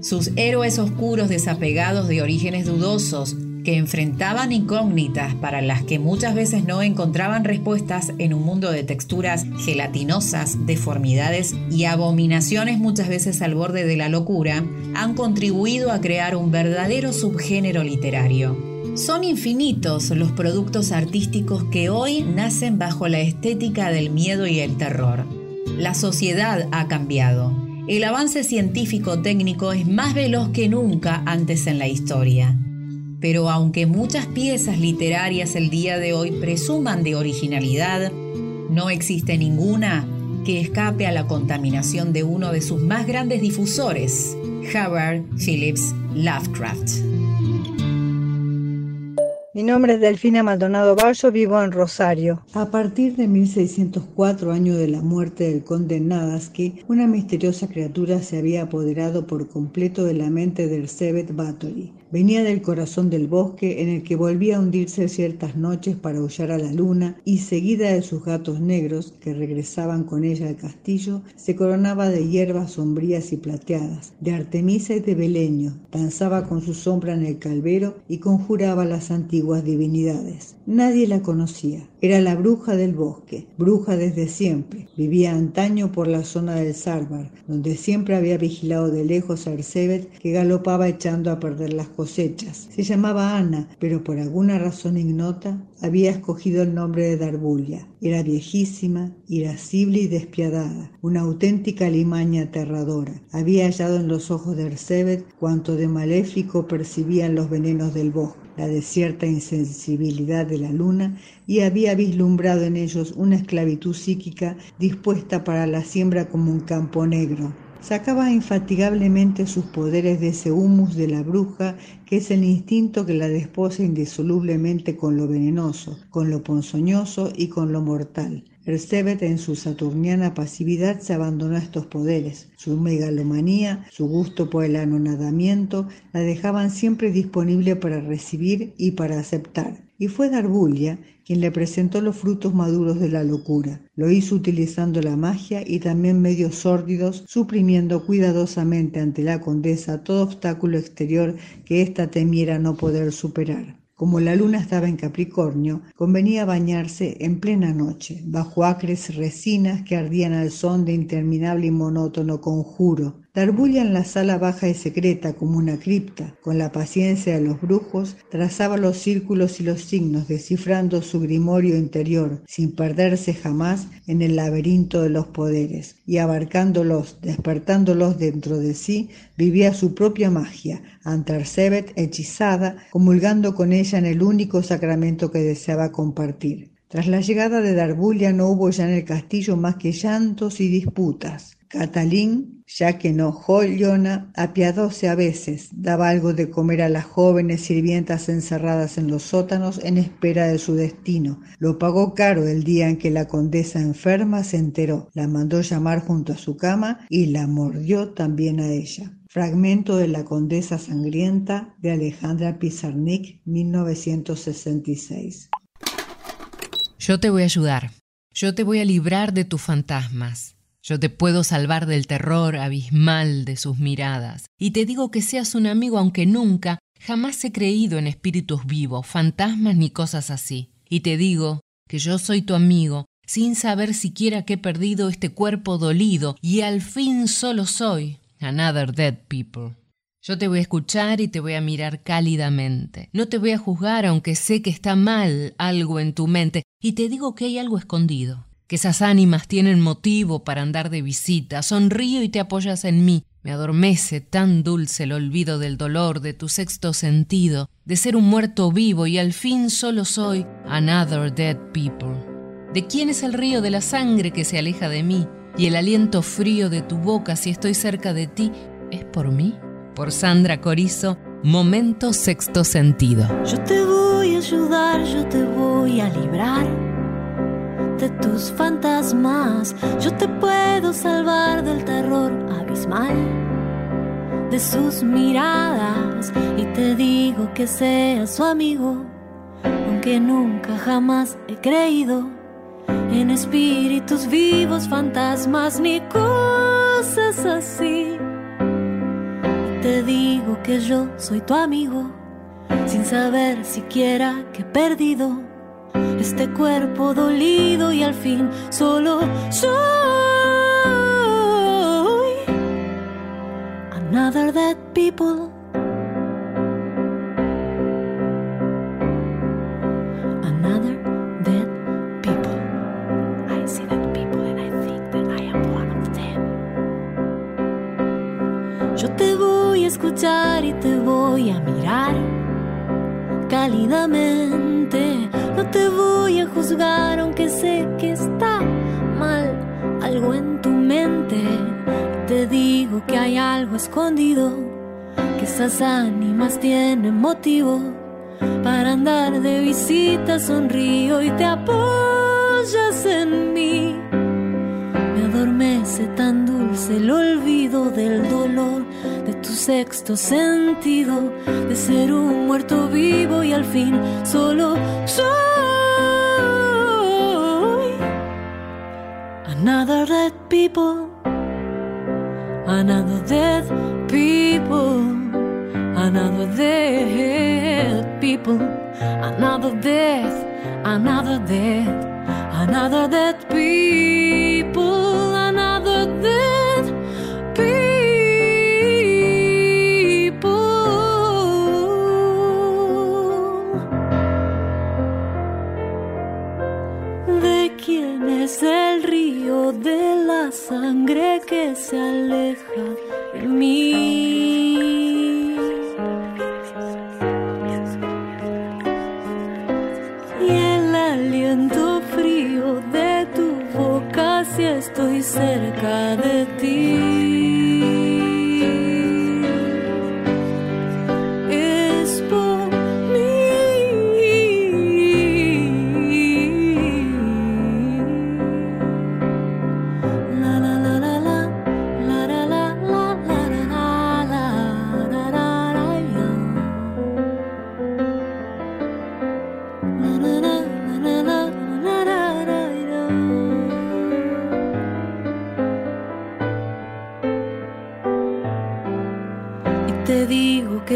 Sus héroes oscuros desapegados de orígenes dudosos, que enfrentaban incógnitas para las que muchas veces no encontraban respuestas en un mundo de texturas gelatinosas, deformidades y abominaciones muchas veces al borde de la locura, han contribuido a crear un verdadero subgénero literario. Son infinitos los productos artísticos que hoy nacen bajo la estética del miedo y el terror. La sociedad ha cambiado. El avance científico-técnico es más veloz que nunca antes en la historia. Pero aunque muchas piezas literarias el día de hoy presuman de originalidad, no existe ninguna que escape a la contaminación de uno de sus más grandes difusores, Howard Phillips Lovecraft. Mi nombre es Delfina Maldonado Ballo, vivo en Rosario. A partir de 1604, año de la muerte del conde Nadaski, una misteriosa criatura se había apoderado por completo de la mente del Sebet Bathory. Venía del corazón del bosque en el que volvía a hundirse ciertas noches para aullar a la luna y seguida de sus gatos negros que regresaban con ella al castillo, se coronaba de hierbas sombrías y plateadas, de Artemisa y de Beleño, danzaba con su sombra en el calvero y conjuraba las antiguas divinidades. Nadie la conocía. Era la bruja del bosque, bruja desde siempre. Vivía antaño por la zona del Sarbar, donde siempre había vigilado de lejos a Ersebet que galopaba echando a perder las cosechas. Se llamaba Ana, pero por alguna razón ignota había escogido el nombre de Darbulia. Era viejísima, irascible y despiadada, una auténtica limaña aterradora. Había hallado en los ojos de Ersebet cuanto de maléfico percibían los venenos del bosque, la desierta insensibilidad de la luna y había vislumbrado en ellos una esclavitud psíquica dispuesta para la siembra como un campo negro sacaba infatigablemente sus poderes de ese humus de la bruja, que es el instinto que la desposa indisolublemente con lo venenoso, con lo ponzoñoso y con lo mortal. Ersebet en su saturniana pasividad se abandonó a estos poderes. Su megalomanía, su gusto por el anonadamiento, la dejaban siempre disponible para recibir y para aceptar. Y fue Darbulia quien le presentó los frutos maduros de la locura. Lo hizo utilizando la magia y también medios sórdidos, suprimiendo cuidadosamente ante la condesa todo obstáculo exterior que ésta temiera no poder superar. Como la luna estaba en Capricornio, convenía bañarse en plena noche, bajo acres resinas que ardían al son de interminable y monótono conjuro. Darbulla en la sala baja y secreta como una cripta, con la paciencia de los brujos, trazaba los círculos y los signos, descifrando su grimorio interior, sin perderse jamás en el laberinto de los poderes, y abarcándolos, despertándolos dentro de sí, vivía su propia magia, Antarsebet hechizada, comulgando con ella en el único sacramento que deseaba compartir. Tras la llegada de Darbulia no hubo ya en el castillo más que llantos y disputas. Catalín, ya que no Jollona, apiadóse a veces, daba algo de comer a las jóvenes sirvientas encerradas en los sótanos en espera de su destino. Lo pagó caro el día en que la condesa enferma se enteró, la mandó llamar junto a su cama y la mordió también a ella. Fragmento de La Condesa Sangrienta de Alejandra Pizarnik, 1966. Yo te voy a ayudar. Yo te voy a librar de tus fantasmas. Yo te puedo salvar del terror abismal de sus miradas. Y te digo que seas un amigo aunque nunca, jamás he creído en espíritus vivos, fantasmas ni cosas así. Y te digo que yo soy tu amigo, sin saber siquiera que he perdido este cuerpo dolido, y al fin solo soy another dead people. Yo te voy a escuchar y te voy a mirar cálidamente. No te voy a juzgar aunque sé que está mal algo en tu mente, y te digo que hay algo escondido que esas ánimas tienen motivo para andar de visita. Sonrío y te apoyas en mí. Me adormece tan dulce el olvido del dolor, de tu sexto sentido, de ser un muerto vivo y al fin solo soy another dead people. ¿De quién es el río de la sangre que se aleja de mí? Y el aliento frío de tu boca si estoy cerca de ti, ¿es por mí? Por Sandra Corizo, Momento Sexto Sentido. Yo te voy a ayudar, yo te voy a librar de tus fantasmas. Yo te puedo salvar del terror abismal de sus miradas y te digo que seas su amigo, aunque nunca jamás he creído en espíritus vivos, fantasmas ni cosas así. Y te digo que yo soy tu amigo, sin saber siquiera que he perdido este cuerpo dolido y al fin solo soy another dead people. Another dead people. I see dead people and I think that I am one of them. Yo te voy a escuchar y te voy a mirar cálidamente juzgar aunque sé que está mal algo en tu mente. Te digo que hay algo escondido, que esas ánimas tienen motivo para andar de visita. Sonrío y te apoyas en mí. Me adormece tan dulce el olvido del dolor de tu sexto sentido, de ser un muerto vivo y al fin solo soy. Another dead people, another dead people, another dead people, another death, another death, another dead people, sangre que se aleja de mí? Y el aliento frío de tu boca si estoy cerca de ti.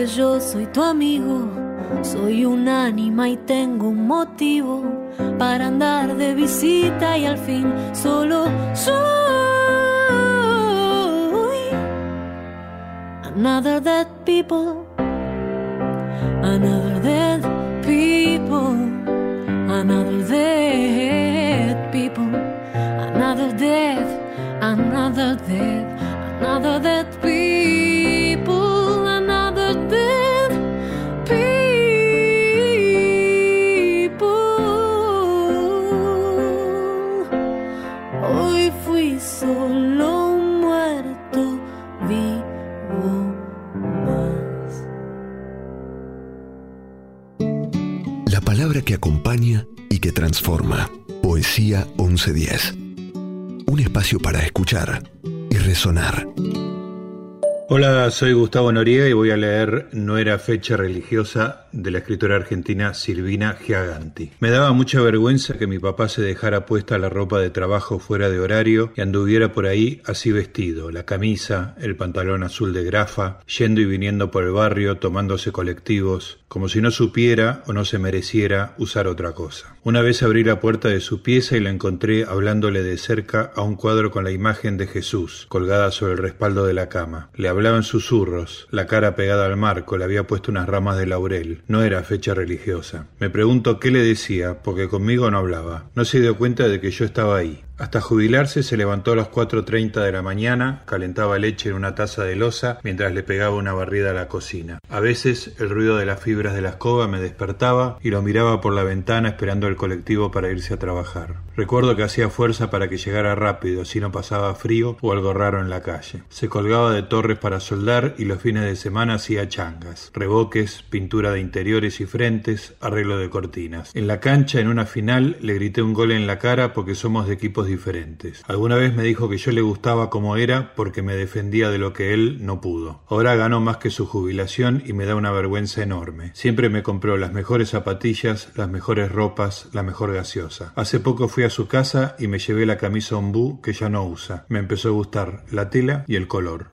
Yo soy tu amigo, soy un ánima y tengo un motivo para andar de visita y al fin solo soy another dead people, another dead people, another dead people, another death, another death, another dead people, Hoy fui solo muerto vivo más. La palabra que acompaña y que transforma. Poesía 1110. Un espacio para escuchar y resonar. Hola, soy Gustavo Noriega y voy a leer No era fecha religiosa de la escritora argentina Silvina Giaganti. Me daba mucha vergüenza que mi papá se dejara puesta la ropa de trabajo fuera de horario y anduviera por ahí así vestido, la camisa, el pantalón azul de grafa, yendo y viniendo por el barrio, tomándose colectivos, como si no supiera o no se mereciera usar otra cosa. Una vez abrí la puerta de su pieza y la encontré hablándole de cerca a un cuadro con la imagen de Jesús, colgada sobre el respaldo de la cama. Le hablaba en susurros, la cara pegada al marco, le había puesto unas ramas de laurel. No era fecha religiosa. Me pregunto qué le decía, porque conmigo no hablaba. No se dio cuenta de que yo estaba ahí. Hasta jubilarse se levantó a las 4.30 de la mañana, calentaba leche en una taza de loza mientras le pegaba una barrida a la cocina. A veces el ruido de las fibras de la escoba me despertaba y lo miraba por la ventana esperando el colectivo para irse a trabajar. Recuerdo que hacía fuerza para que llegara rápido, si no pasaba frío o algo raro en la calle. Se colgaba de torres para soldar y los fines de semana hacía changas, reboques, pintura de interiores y frentes, arreglo de cortinas. En la cancha, en una final, le grité un gol en la cara porque somos de equipos diferentes. Alguna vez me dijo que yo le gustaba como era porque me defendía de lo que él no pudo. Ahora ganó más que su jubilación y me da una vergüenza enorme. Siempre me compró las mejores zapatillas, las mejores ropas, la mejor gaseosa. Hace poco fui a su casa y me llevé la camisa ombú que ya no usa. Me empezó a gustar la tela y el color.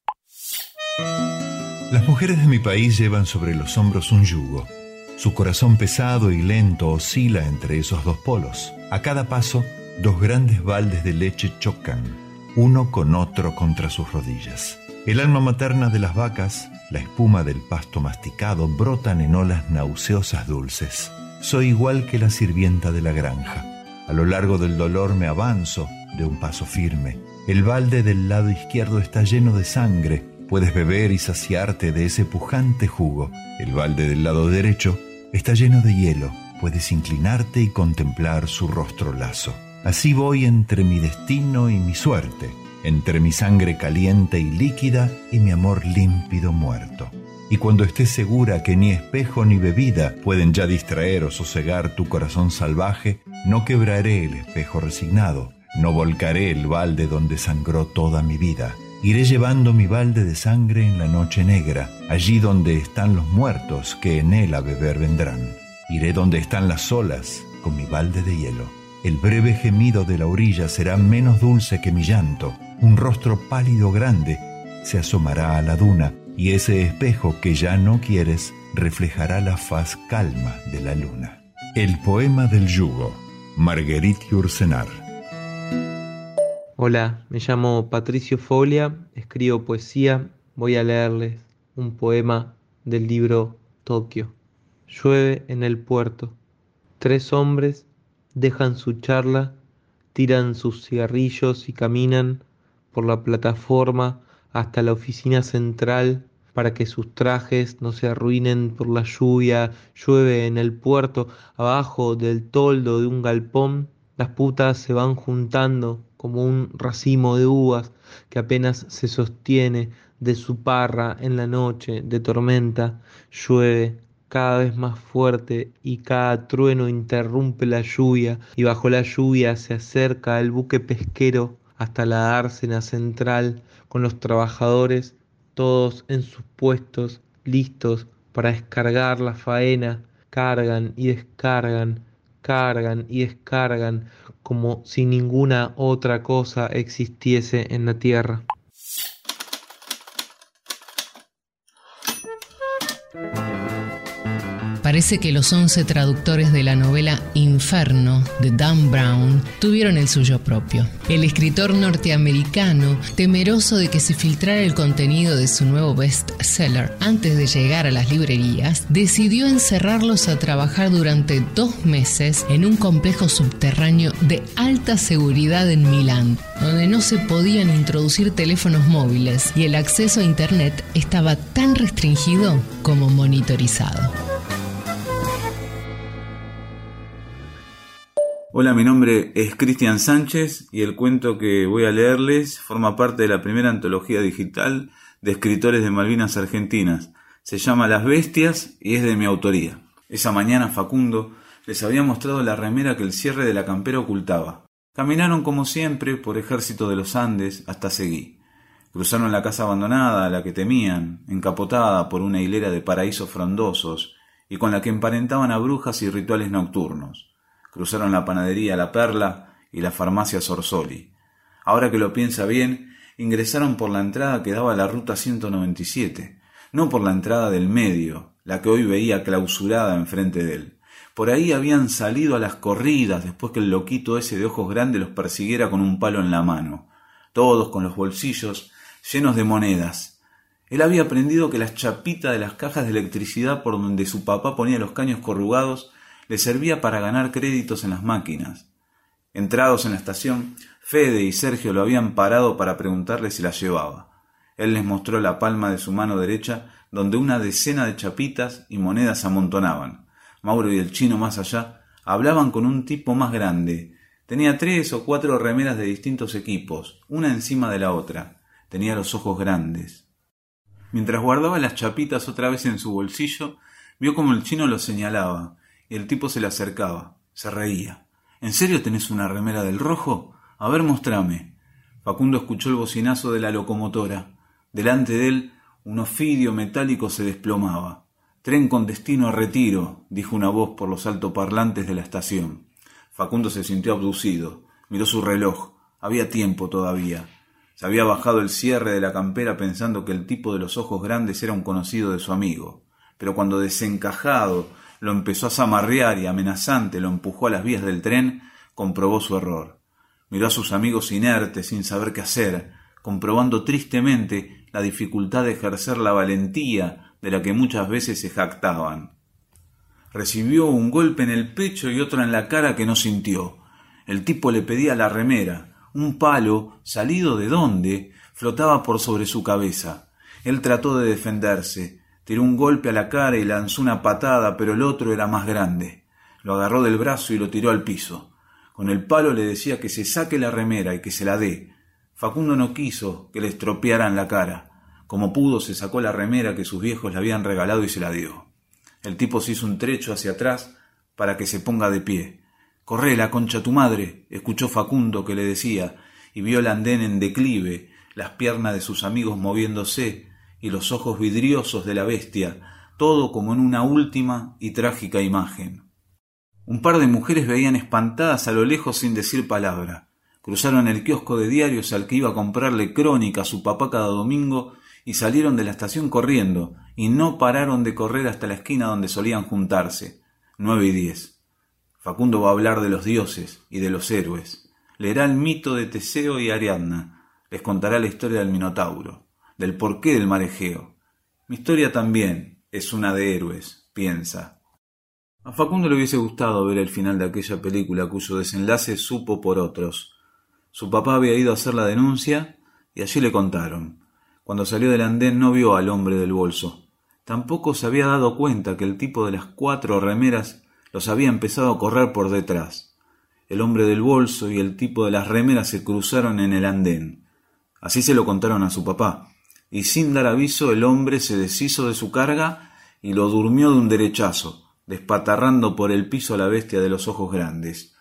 Las mujeres de mi país llevan sobre los hombros un yugo. Su corazón pesado y lento oscila entre esos dos polos. A cada paso, dos grandes baldes de leche chocan, uno con otro contra sus rodillas. El alma materna de las vacas, la espuma del pasto masticado brotan en olas nauseosas dulces. Soy igual que la sirvienta de la granja. A lo largo del dolor me avanzo de un paso firme. El balde del lado izquierdo está lleno de sangre. Puedes beber y saciarte de ese pujante jugo. El balde del lado derecho está lleno de hielo. Puedes inclinarte y contemplar su rostro lazo. Así voy entre mi destino y mi suerte, entre mi sangre caliente y líquida y mi amor límpido muerto. Y cuando estés segura que ni espejo ni bebida pueden ya distraer o sosegar tu corazón salvaje, no quebraré el espejo resignado, no volcaré el balde donde sangró toda mi vida. Iré llevando mi balde de sangre en la noche negra, allí donde están los muertos que en él a beber vendrán. Iré donde están las olas con mi balde de hielo. El breve gemido de la orilla será menos dulce que mi llanto. Un rostro pálido grande se asomará a la duna y ese espejo que ya no quieres reflejará la faz calma de la luna. El poema del yugo, Marguerite Yourcenar. Hola, me llamo Patricio Folia, escribo poesía, voy a leerles un poema del libro Tokio. Llueve en el puerto. Tres hombres dejan su charla, tiran sus cigarrillos y caminan por la plataforma hasta la oficina central para que sus trajes no se arruinen por la lluvia. Llueve en el puerto, abajo del toldo de un galpón, las putas se van juntando como un racimo de uvas que apenas se sostiene de su parra en la noche de tormenta. Llueve cada vez más fuerte y cada trueno interrumpe la lluvia y bajo la lluvia se acerca el buque pesquero hasta la dársena central con los trabajadores todos en sus puestos listos para descargar la faena, cargan y descargan, cargan y descargan como si ninguna otra cosa existiese en la tierra. Parece que los 11 traductores de la novela Inferno de Dan Brown tuvieron el suyo propio. El escritor norteamericano, temeroso de que se filtrara el contenido de su nuevo bestseller antes de llegar a las librerías, decidió encerrarlos a trabajar durante dos meses en un complejo subterráneo de alta seguridad en Milán, donde no se podían introducir teléfonos móviles y el acceso a Internet estaba tan restringido como monitorizado. Hola, mi nombre es Cristian Sánchez y el cuento que voy a leerles forma parte de la primera antología digital de escritores de Malvinas Argentinas. Se llama Las Bestias y es de mi autoría. Esa mañana Facundo les había mostrado la remera que el cierre de la campera ocultaba. Caminaron como siempre por Ejército de los Andes hasta Seguí. Cruzaron la casa abandonada, la que temían, encapotada por una hilera de paraísos frondosos y con la que emparentaban a brujas y rituales nocturnos. Cruzaron la panadería La Perla y la farmacia Sorsoli. Ahora que lo piensa bien, ingresaron por la entrada que daba a la ruta 197, no por la entrada del medio, la que hoy veía clausurada enfrente de él. Por ahí habían salido a las corridas después que el loquito ese de ojos grandes los persiguiera con un palo en la mano, todos con los bolsillos llenos de monedas. Él había aprendido que las chapitas de las cajas de electricidad por donde su papá ponía los caños corrugados le servía para ganar créditos en las máquinas. Entrados en la estación, Fede y Sergio lo habían parado para preguntarle si las llevaba. Él les mostró la palma de su mano derecha, donde una decena de chapitas y monedas amontonaban. Mauro y el chino más allá hablaban con un tipo más grande. Tenía tres o cuatro remeras de distintos equipos, una encima de la otra. Tenía los ojos grandes. Mientras guardaba las chapitas otra vez en su bolsillo, vio como el chino lo señalaba, y el tipo se le acercaba, se reía. ¿En serio tenés una remera del rojo? A ver, mostrame. Facundo escuchó el bocinazo de la locomotora. Delante de él, un ofidio metálico se desplomaba. Tren con destino a retiro, dijo una voz por los altoparlantes de la estación. Facundo se sintió abducido. Miró su reloj. Había tiempo todavía. Se había bajado el cierre de la campera pensando que el tipo de los ojos grandes era un conocido de su amigo. Pero cuando desencajado lo empezó a zamarrear y amenazante lo empujó a las vías del tren, comprobó su error. Miró a sus amigos inertes sin saber qué hacer, comprobando tristemente la dificultad de ejercer la valentía de la que muchas veces se jactaban. Recibió un golpe en el pecho y otro en la cara que no sintió. El tipo le pedía la remera. Un palo, salido de dónde, flotaba por sobre su cabeza. Él trató de defenderse, Tiró un golpe a la cara y lanzó una patada, pero el otro era más grande. Lo agarró del brazo y lo tiró al piso. Con el palo le decía que se saque la remera y que se la dé. Facundo no quiso que le estropearan la cara. Como pudo, se sacó la remera que sus viejos le habían regalado y se la dio. El tipo se hizo un trecho hacia atrás para que se ponga de pie. Corre la concha tu madre, escuchó Facundo que le decía, y vio el andén en declive, las piernas de sus amigos moviéndose, y los ojos vidriosos de la bestia, todo como en una última y trágica imagen. Un par de mujeres veían espantadas a lo lejos sin decir palabra. Cruzaron el kiosco de diarios al que iba a comprarle crónica a su papá cada domingo y salieron de la estación corriendo, y no pararon de correr hasta la esquina donde solían juntarse. Nueve y diez. Facundo va a hablar de los dioses y de los héroes. Leerá el mito de Teseo y Ariadna. Les contará la historia del Minotauro del porqué del marejeo. Mi historia también es una de héroes, piensa. A Facundo le hubiese gustado ver el final de aquella película cuyo desenlace supo por otros. Su papá había ido a hacer la denuncia y allí le contaron. Cuando salió del andén no vio al hombre del bolso. Tampoco se había dado cuenta que el tipo de las cuatro remeras los había empezado a correr por detrás. El hombre del bolso y el tipo de las remeras se cruzaron en el andén. Así se lo contaron a su papá, y sin dar aviso el hombre se deshizo de su carga y lo durmió de un derechazo, despatarrando por el piso a la bestia de los ojos grandes.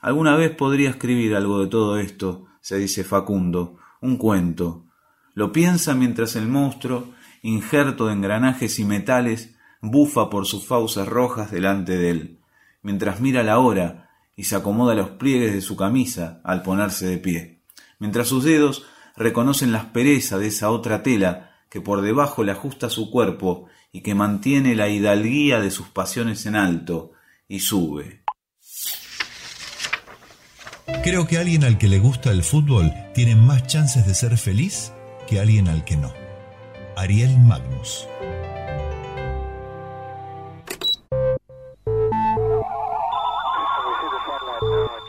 Alguna vez podría escribir algo de todo esto, se dice Facundo, un cuento. Lo piensa mientras el monstruo, injerto de engranajes y metales, bufa por sus fauces rojas delante de él, mientras mira la hora y se acomoda los pliegues de su camisa al ponerse de pie, mientras sus dedos reconocen la aspereza de esa otra tela que por debajo le ajusta su cuerpo y que mantiene la hidalguía de sus pasiones en alto y sube. Creo que alguien al que le gusta el fútbol tiene más chances de ser feliz que alguien al que no. Ariel Magnus.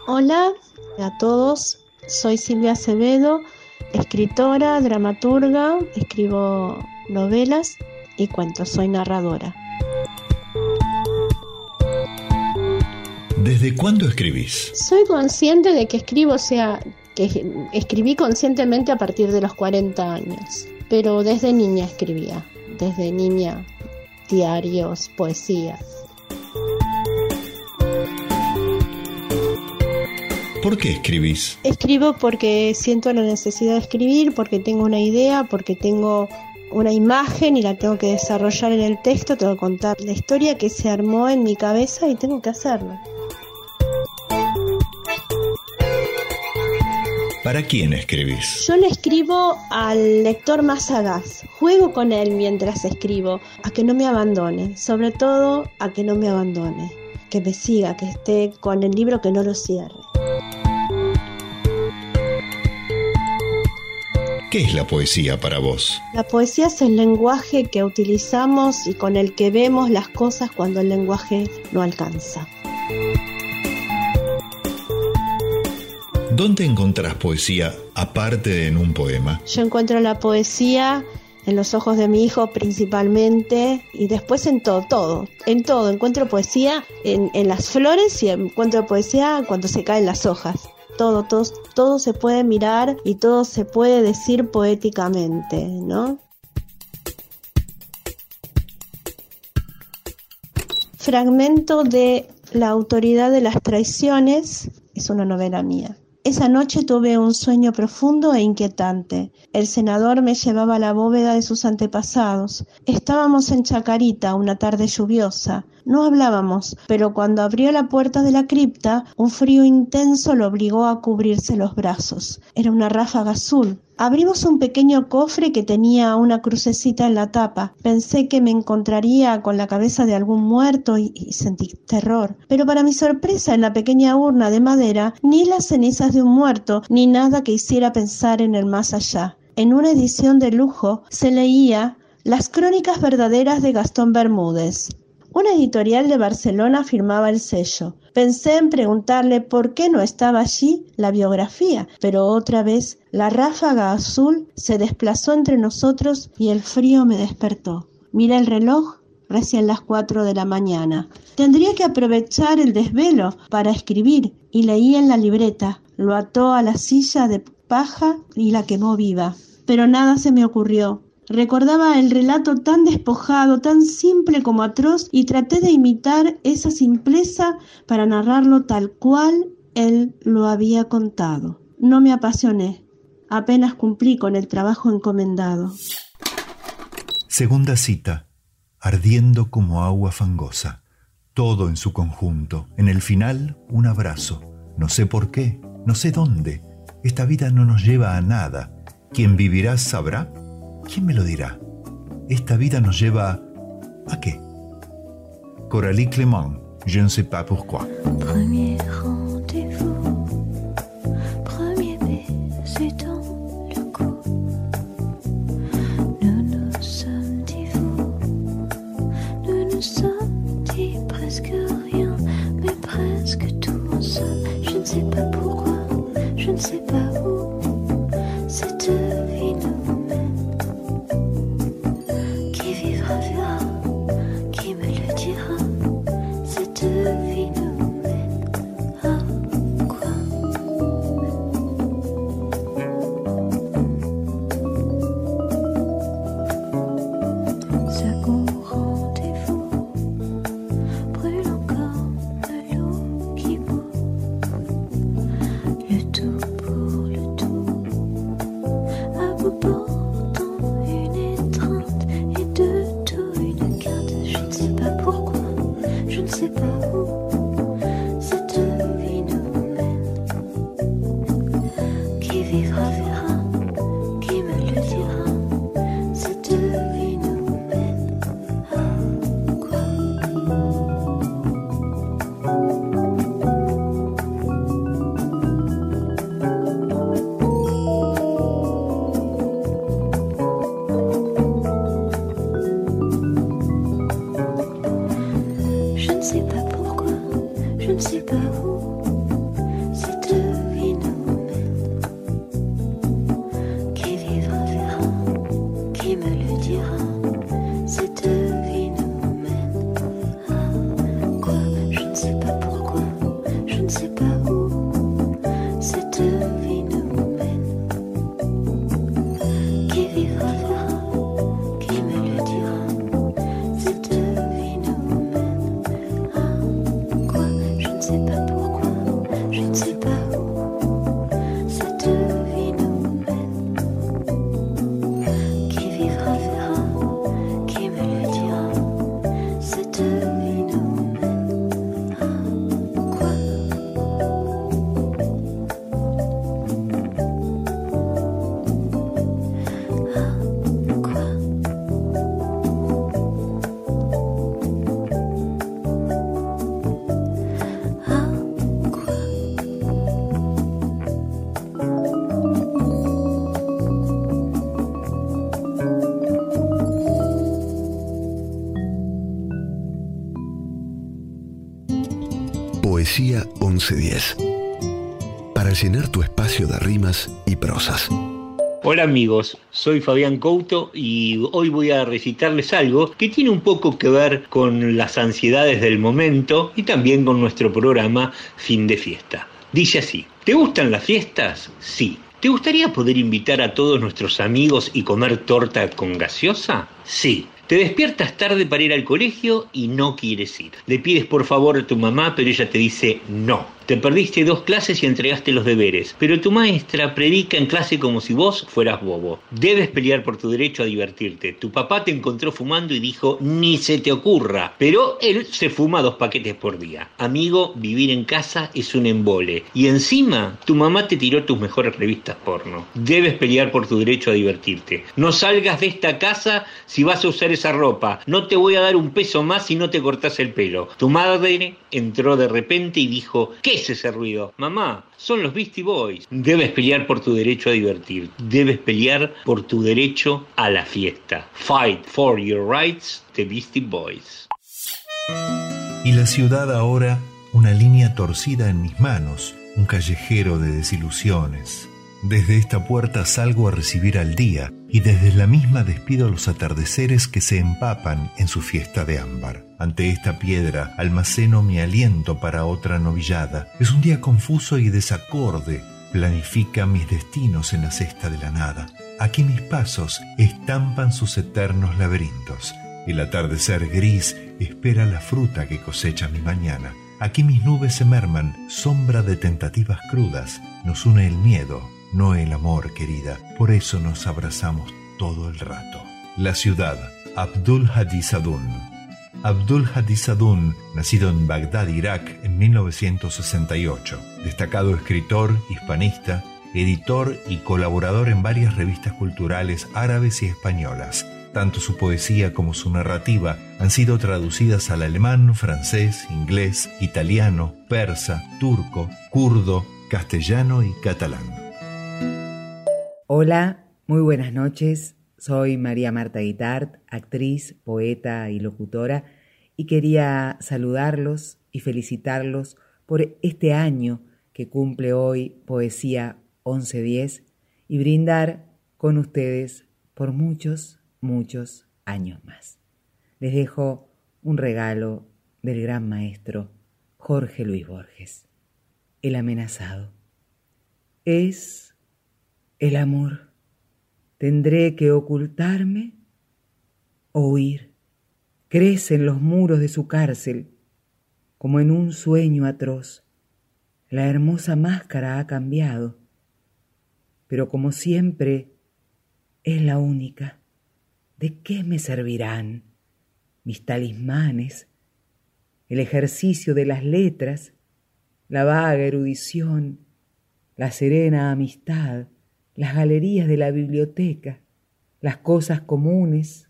Hola a todos, soy Silvia Acevedo, escritora, dramaturga, escribo novelas y cuentos, soy narradora. ¿Desde cuándo escribís? Soy consciente de que escribo, o sea, que escribí conscientemente a partir de los 40 años, pero desde niña escribía, desde niña, diarios, poesías. ¿Por qué escribís? Escribo porque siento la necesidad de escribir, porque tengo una idea, porque tengo una imagen y la tengo que desarrollar en el texto, tengo que contar la historia que se armó en mi cabeza y tengo que hacerlo. ¿Para quién escribís? Yo le escribo al lector más sagaz, juego con él mientras escribo, a que no me abandone, sobre todo a que no me abandone, que me siga, que esté con el libro, que no lo cierre. ¿Qué es la poesía para vos? La poesía es el lenguaje que utilizamos y con el que vemos las cosas cuando el lenguaje no alcanza. ¿Dónde encontrás poesía aparte de en un poema? Yo encuentro la poesía en los ojos de mi hijo principalmente y después en todo, todo, en todo. Encuentro poesía en, en las flores y encuentro poesía cuando se caen las hojas todo, todo, todo se puede mirar y todo se puede decir poéticamente, ¿no? Fragmento de La autoridad de las traiciones es una novela mía. Esa noche tuve un sueño profundo e inquietante. El senador me llevaba a la bóveda de sus antepasados. Estábamos en Chacarita una tarde lluviosa. No hablábamos, pero cuando abrió la puerta de la cripta, un frío intenso lo obligó a cubrirse los brazos. Era una ráfaga azul. Abrimos un pequeño cofre que tenía una crucecita en la tapa. Pensé que me encontraría con la cabeza de algún muerto y, sentí terror. Pero para mi sorpresa, en la pequeña urna de madera, ni las cenizas de un muerto, ni nada que hiciera pensar en el más allá. En una edición de lujo se leía Las crónicas verdaderas de Gastón Bermúdez. Una editorial de Barcelona firmaba el sello. Pensé en preguntarle por qué no estaba allí la biografía, pero otra vez la ráfaga azul se desplazó entre nosotros y el frío me despertó. Miré el reloj, recién las cuatro de la mañana. Tendría que aprovechar el desvelo para escribir y leí en la libreta. Lo ató a la silla de paja y la quemó viva. Pero nada se me ocurrió. Recordaba el relato tan despojado, tan simple como atroz, y traté de imitar esa simpleza para narrarlo tal cual él lo había contado. No me apasioné, apenas cumplí con el trabajo encomendado. Segunda cita, ardiendo como agua fangosa, todo en su conjunto, en el final un abrazo, no sé por qué, no sé dónde, esta vida no nos lleva a nada, quien vivirá sabrá ¿Quién me lo dirá? Esta vida nos lleva a qué? Coralie Clément, je ne sais pas pourquoi. Premier rendez-vous, je Et de tout une garde, je ne sais pas pourquoi, je ne sais pas. 1410 para llenar tu espacio de rimas y prosas. Hola amigos, soy Fabián Couto y hoy voy a recitarles algo que tiene un poco que ver con las ansiedades del momento y también con nuestro programa Fin de Fiesta. Dice así, ¿te gustan las fiestas? Sí. ¿Te gustaría poder invitar a todos nuestros amigos y comer torta con gaseosa? Sí. Te despiertas tarde para ir al colegio y no quieres ir. Le pides por favor a tu mamá, pero ella te dice no. Te perdiste dos clases y entregaste los deberes, pero tu maestra predica en clase como si vos fueras bobo. Debes pelear por tu derecho a divertirte. Tu papá te encontró fumando y dijo, ni se te ocurra, pero él se fuma dos paquetes por día. Amigo, vivir en casa es un embole. Y encima, tu mamá te tiró tus mejores revistas porno. Debes pelear por tu derecho a divertirte. No salgas de esta casa si vas a usar esa ropa. No te voy a dar un peso más si no te cortas el pelo. Tu madre entró de repente y dijo, ¿qué es ese ruido? Mamá, son los Beastie Boys. Debes pelear por tu derecho a divertir. Debes pelear por tu derecho a la fiesta. Fight for your rights, the Beastie Boys. Y la ciudad ahora, una línea torcida en mis manos, un callejero de desilusiones. Desde esta puerta salgo a recibir al día y desde la misma despido los atardeceres que se empapan en su fiesta de ámbar. Ante esta piedra almaceno mi aliento para otra novillada. Es un día confuso y desacorde. Planifica mis destinos en la cesta de la nada. Aquí mis pasos estampan sus eternos laberintos. El atardecer gris espera la fruta que cosecha mi mañana. Aquí mis nubes se merman, sombra de tentativas crudas. Nos une el miedo, no el amor, querida. Por eso nos abrazamos todo el rato. La ciudad, Abdul Hadi Sadun. Abdul Hadi Sadun, nacido en Bagdad, Irak, en 1968. Destacado escritor, hispanista, editor y colaborador en varias revistas culturales árabes y españolas. Tanto su poesía como su narrativa han sido traducidas al alemán, francés, inglés, italiano, persa, turco, kurdo, castellano y catalán. Hola, muy buenas noches. Soy María Marta Guitart, actriz, poeta y locutora, y quería saludarlos y felicitarlos por este año que cumple hoy Poesía 1110 y brindar con ustedes por muchos, muchos años más. Les dejo un regalo del gran maestro Jorge Luis Borges, el amenazado. Es el amor. ¿Tendré que ocultarme o huir? Crece en los muros de su cárcel como en un sueño atroz. La hermosa máscara ha cambiado, pero como siempre es la única. ¿De qué me servirán mis talismanes, el ejercicio de las letras, la vaga erudición, la serena amistad, las galerías de la biblioteca, las cosas comunes,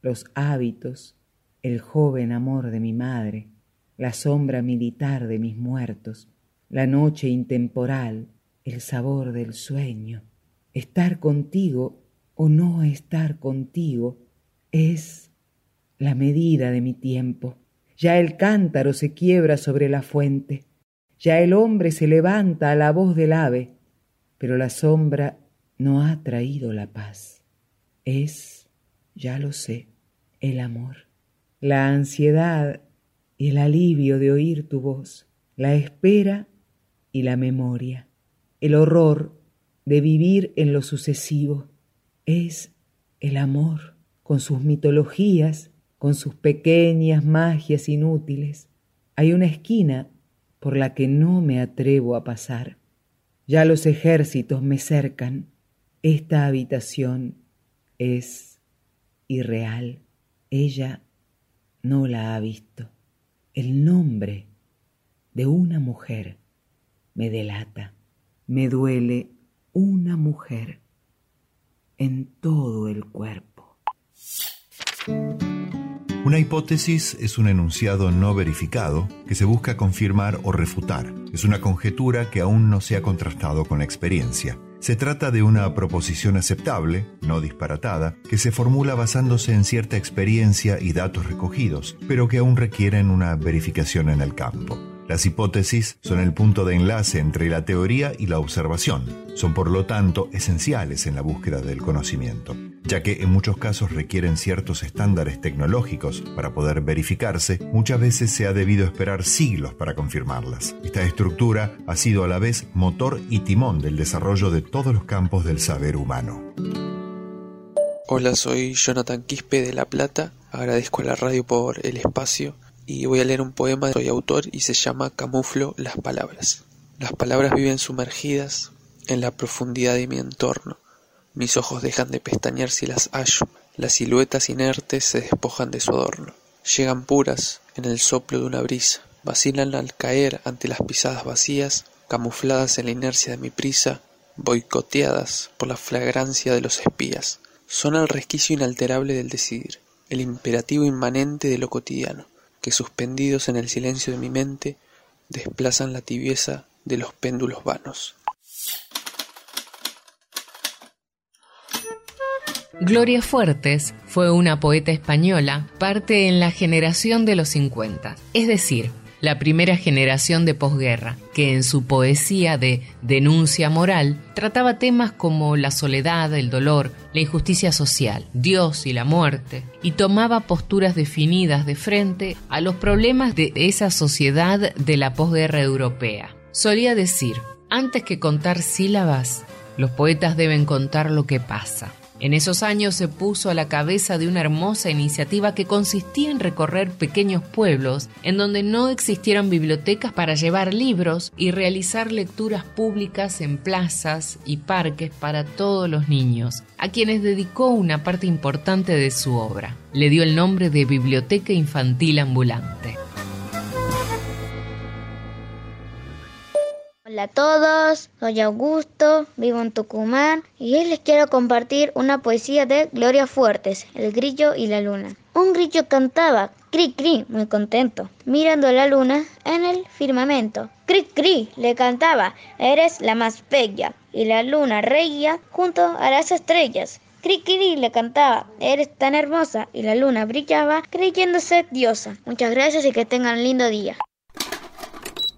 los hábitos, el joven amor de mi madre, la sombra militar de mis muertos, la noche intemporal, el sabor del sueño. Estar contigo o no estar contigo es la medida de mi tiempo. Ya el cántaro se quiebra sobre la fuente, ya el hombre se levanta a la voz del ave, pero la sombra no ha traído la paz. Es, ya lo sé, el amor, la ansiedad y el alivio de oír tu voz, la espera y la memoria, el horror de vivir en lo sucesivo. Es el amor, con sus mitologías, con sus pequeñas magias inútiles. Hay una esquina por la que no me atrevo a pasar. Ya los ejércitos me cercan. Esta habitación es irreal. Ella no la ha visto. El nombre de una mujer me delata. Me duele una mujer en todo el cuerpo. Una hipótesis es un enunciado no verificado que se busca confirmar o refutar. Es una conjetura que aún no se ha contrastado con la experiencia. Se trata de una proposición aceptable, no disparatada, que se formula basándose en cierta experiencia y datos recogidos, pero que aún requieren una verificación en el campo. Las hipótesis son el punto de enlace entre la teoría y la observación. Son por lo tanto esenciales en la búsqueda del conocimiento, ya que en muchos casos requieren ciertos estándares tecnológicos para poder verificarse, muchas veces se ha debido esperar siglos para confirmarlas. Esta estructura ha sido a la vez motor y timón del desarrollo de todos los campos del saber humano. Hola, soy Jonathan Quispe de La Plata. Agradezco a la radio por el espacio y voy a leer un poema, soy autor y se llama Camuflo las palabras. Las palabras viven sumergidas en la profundidad de mi entorno. Mis ojos dejan de pestañear si las hallo. Las siluetas inertes se despojan de su adorno. Llegan puras en el soplo de una brisa. Vacilan al caer ante las pisadas vacías, camufladas en la inercia de mi prisa, boicoteadas por la flagrancia de los espías. Son el resquicio inalterable del decidir, el imperativo inmanente de lo cotidiano que suspendidos en el silencio de mi mente desplazan la tibieza de los péndulos vanos. Gloria Fuertes fue una poeta española, parte en la generación de los 50, es decir, la primera generación de posguerra, que en su poesía de denuncia moral trataba temas como la soledad, el dolor, la injusticia social, Dios y la muerte, y tomaba posturas definidas de frente a los problemas de esa sociedad de la posguerra europea. Solía decir, antes que contar sílabas, los poetas deben contar lo que pasa. En esos años se puso a la cabeza de una hermosa iniciativa que consistía en recorrer pequeños pueblos en donde no existieran bibliotecas para llevar libros y realizar lecturas públicas en plazas y parques para todos los niños, a quienes dedicó una parte importante de su obra. Le dio el nombre de Biblioteca Infantil Ambulante. Hola a todos, soy Augusto, vivo en Tucumán y hoy les quiero compartir una poesía de Gloria Fuertes, El grillo y la luna. Un grillo cantaba, cri cri, muy contento, mirando a la luna en el firmamento. Cri cri, le cantaba, eres la más bella. Y la luna reía junto a las estrellas. Cri le cantaba, eres tan hermosa. Y la luna brillaba creyéndose diosa. Muchas gracias y que tengan un lindo día.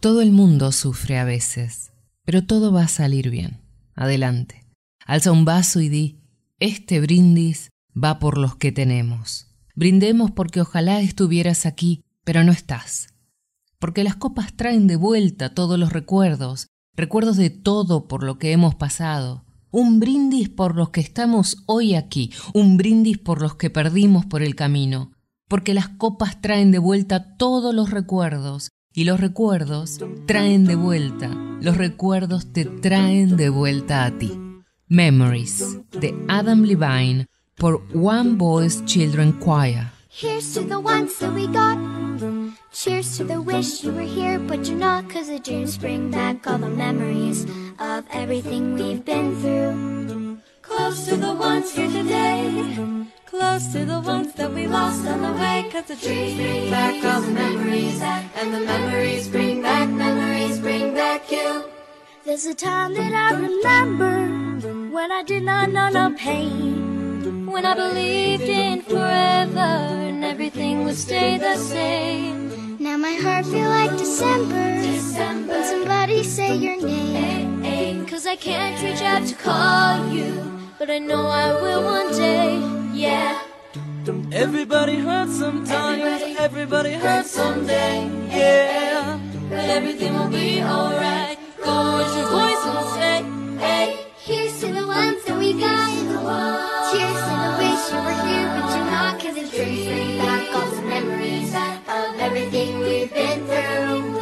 Todo el mundo sufre a veces, pero todo va a salir bien. Adelante. Alza un vaso y di, este brindis va por los que tenemos. Brindemos porque ojalá estuvieras aquí, pero no estás. Porque las copas traen de vuelta todos los recuerdos, recuerdos de todo por lo que hemos pasado. Un brindis por los que estamos hoy aquí, un brindis por los que perdimos por el camino. Porque las copas traen de vuelta todos los recuerdos, y los recuerdos traen de vuelta, los recuerdos te traen de vuelta a ti. Memories de Adam Levine por One Boys Children Choir. Here's to the ones that we got. Cheers to the wish you were here, but you're not. Cause the dreams bring back all the memories of everything we've been through. Close to the ones here today. Close to the ones that we lost on the way. Cause the dreams bring back all the memories. And the memories bring back, memories bring back you. There's a time that I remember when I did not know no pain. when I believed in forever and everything would stay the same. Now my heart feel like December, December. when somebody say your name. Cause I can't reach out to call you, but I know I will one day. Yeah. Everybody hurts sometimes, everybody, hurts someday, yeah. But everything will be alright. Go raise your voice and say, hey. Here's to the ones that we got. Cheers to the wish you were here, but you're not. Cause the dreams bring back all the memories of everything we've been through.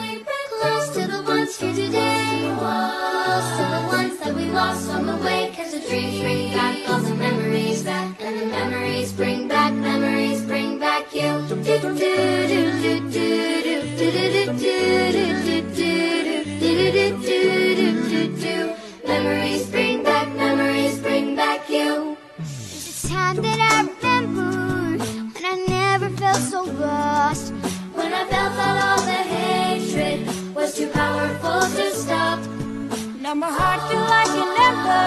Close to the ones here today. Close to the ones that we lost on the way. Cause the dreams bring and the memories bring back, memories bring back you. Memories bring back, memories bring back you. There's a time that I remember when I never felt so lost. When I felt that all the hatred was too powerful to stop. Now my heart feels like an ember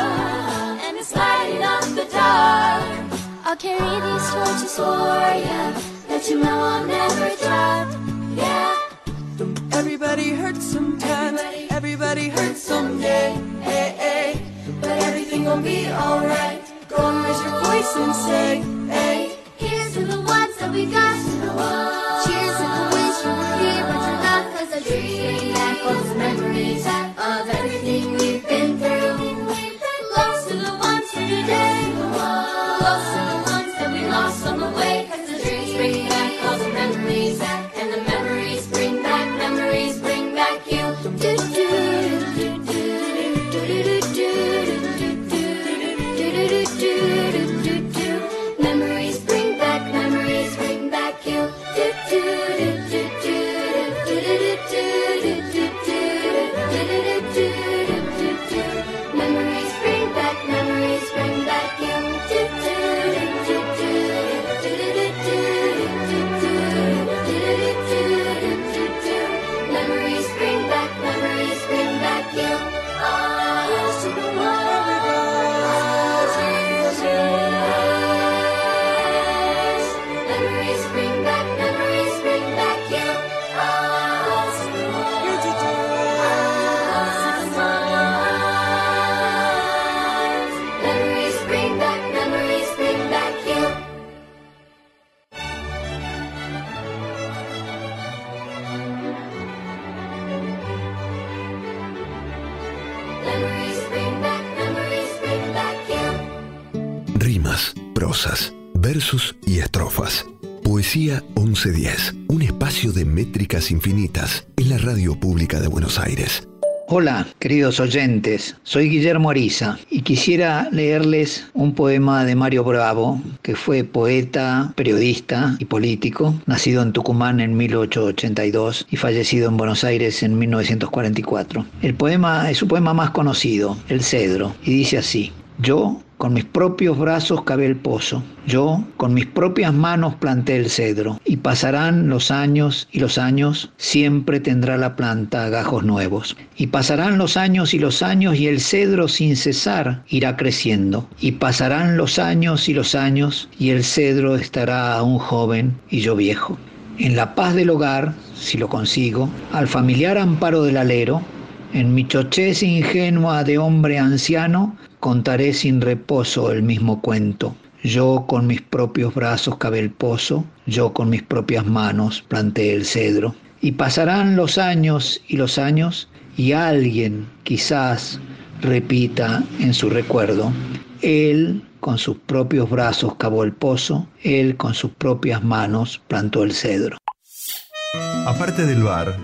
and it's lighting up the dark. I'll carry these torches for ya. Let you know I'll never drop. Yeah. Everybody hurts sometimes, everybody hurts someday, hey, hey. But everything gon' be alright. Go and raise your voice and say, hey. Here's to the ones that we got. Cheers to the wish you were here, but you're not. Cause dreams bring back those memories of everything versos y estrofas. Poesía 1110, un espacio de métricas infinitas en la radio pública de Buenos Aires. Hola, queridos oyentes, soy Guillermo Ariza y quisiera leerles un poema de Mario Bravo, que fue poeta, periodista y político, nacido en Tucumán en 1882 y fallecido en Buenos Aires en 1944. El poema es su poema más conocido, El Cedro, y dice así: Yo con mis propios brazos cavé el pozo, yo con mis propias manos planté el cedro, y pasarán los años y los años, siempre tendrá la planta gajos nuevos. Y pasarán los años y los años, y el cedro sin cesar irá creciendo. Y pasarán los años y los años, y el cedro estará aún joven y yo viejo. En la paz del hogar, si lo consigo, al familiar amparo del alero, en mi chochez ingenua de hombre anciano, contaré sin reposo el mismo cuento. Yo con mis propios brazos cavé el pozo, yo con mis propias manos planté el cedro. Y pasarán los años y los años, y alguien quizás repita en su recuerdo, él con sus propios brazos cavó el pozo, él con sus propias manos plantó el cedro. Aparte del bar,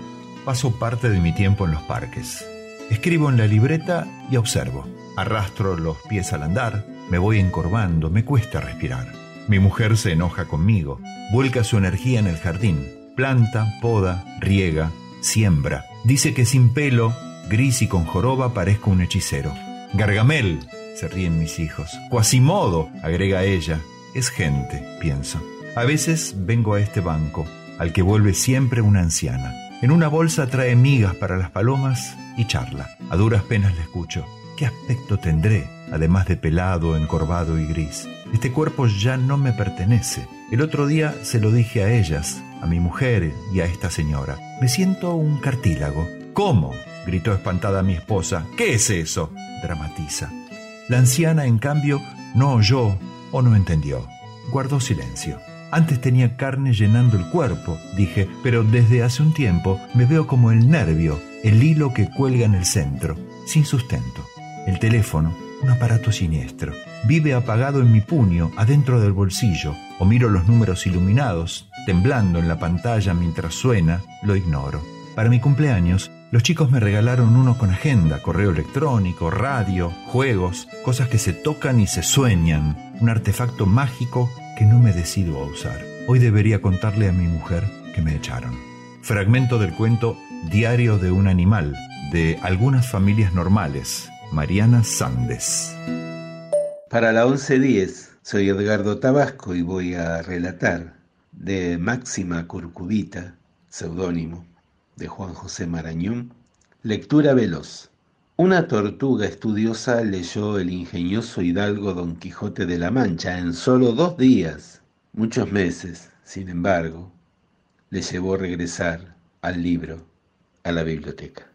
paso parte de mi tiempo en los parques. Escribo en la libreta y observo. Arrastro los pies al andar, me voy encorvando, me cuesta respirar. Mi mujer se enoja conmigo, vuelca su energía en el jardín, planta, poda, riega, siembra. Dice que sin pelo, gris y con joroba parezco un hechicero. Gargamel, se ríen mis hijos. Quasimodo, agrega ella. Es gente, pienso. A veces vengo a este banco, al que vuelve siempre una anciana. En una bolsa trae migas para las palomas y charla. A duras penas le escucho. ¿Qué aspecto tendré, además de pelado, encorvado y gris? Este cuerpo ya no me pertenece. El otro día se lo dije a ellas, a mi mujer y a esta señora. Me siento un cartílago. ¿Cómo? gritó espantada mi esposa. ¿Qué es eso? dramatiza. La anciana, en cambio, no oyó o no entendió. Guardó silencio. Antes tenía carne llenando el cuerpo, dije, pero desde hace un tiempo me veo como el nervio, el hilo que cuelga en el centro, sin sustento. El teléfono, un aparato siniestro. Vive apagado en mi puño, adentro del bolsillo, o miro los números iluminados, temblando en la pantalla mientras suena, lo ignoro. Para mi cumpleaños, los chicos me regalaron uno con agenda, correo electrónico, radio, juegos, cosas que se tocan y se sueñan, un artefacto mágico que no me decido a usar. Hoy debería contarle a mi mujer que me echaron. Fragmento del cuento Diario de un animal, de algunas familias normales, Mariana Sandes. Para la 1110, soy Edgardo Tabasco y voy a relatar de Máxima Curcubita, seudónimo de Juan José Marañón, lectura veloz. Una tortuga estudiosa leyó el ingenioso hidalgo Don Quijote de la Mancha en solo dos días. Muchos meses, sin embargo, le llevó regresar al libro, a la biblioteca.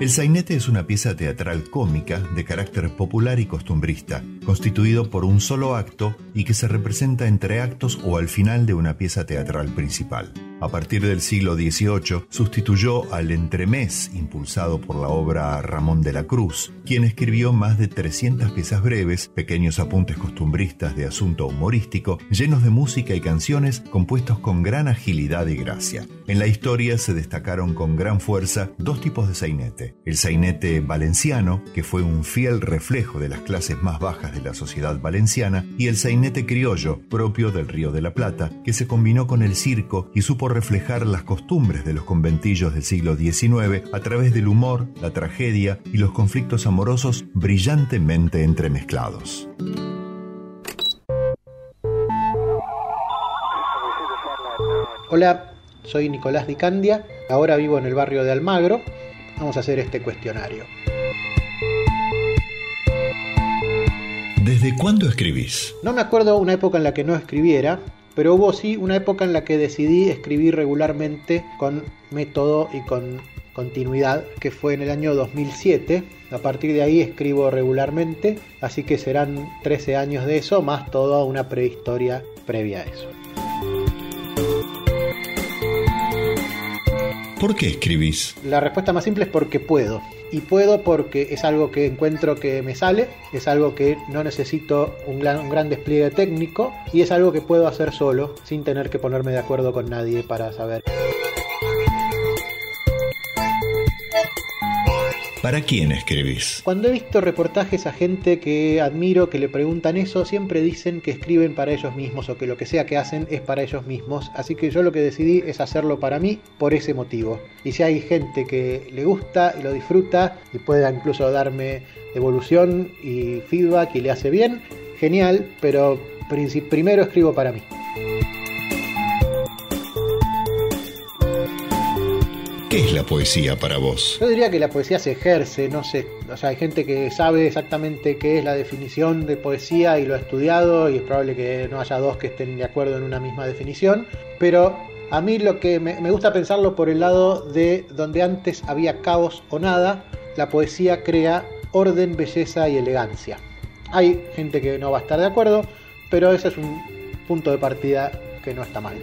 El sainete es una pieza teatral cómica de carácter popular y costumbrista, constituido por un solo acto y que se representa entre actos o al final de una pieza teatral principal. A partir del siglo XVIII sustituyó al entremés impulsado por la obra Ramón de la Cruz, quien escribió más de 300 piezas breves, pequeños apuntes costumbristas de asunto humorístico, llenos de música y canciones compuestos con gran agilidad y gracia. En la historia se destacaron con gran fuerza dos tipos de sainete. El sainete valenciano, que fue un fiel reflejo de las clases más bajas de la sociedad valenciana, y el sainete criollo, propio del Río de la Plata, que se combinó con el circo y supo reflejar las costumbres de los conventillos del siglo XIX a través del humor, la tragedia y los conflictos amorosos brillantemente entremezclados. Hola, soy Nicolás Dicandia, ahora vivo en el barrio de Almagro. Vamos a hacer este cuestionario. ¿Desde cuándo escribís? No me acuerdo una época en la que no escribiera, pero hubo sí una época en la que decidí escribir regularmente con método y con continuidad, que fue en el año 2007. A partir de ahí escribo regularmente, así que serán 13 años de eso, más toda una prehistoria previa a eso. ¿Por qué escribís? La respuesta más simple es porque puedo. Y puedo porque es algo que encuentro que me sale, es algo que no necesito un gran, despliegue técnico y es algo que puedo hacer solo sin tener que ponerme de acuerdo con nadie para saber. ¿Para quién escribís? Cuando he visto reportajes a gente que admiro que le preguntan eso, siempre dicen que escriben para ellos mismos o que lo que sea que hacen es para ellos mismos. Así que yo lo que decidí es hacerlo para mí por ese motivo. Y si hay gente que le gusta y lo disfruta y pueda incluso darme devolución y feedback y le hace bien, genial, pero primero escribo para mí. ¿Qué es la poesía para vos? Yo diría que la poesía se ejerce, no sé, o sea, hay gente que sabe exactamente qué es la definición de poesía y lo ha estudiado y es probable que no haya dos que estén de acuerdo en una misma definición, pero a mí lo que me, me gusta pensarlo por el lado de donde antes había caos o nada, la poesía crea orden, belleza y elegancia. Hay gente que no va a estar de acuerdo, pero ese es un punto de partida que no está mal.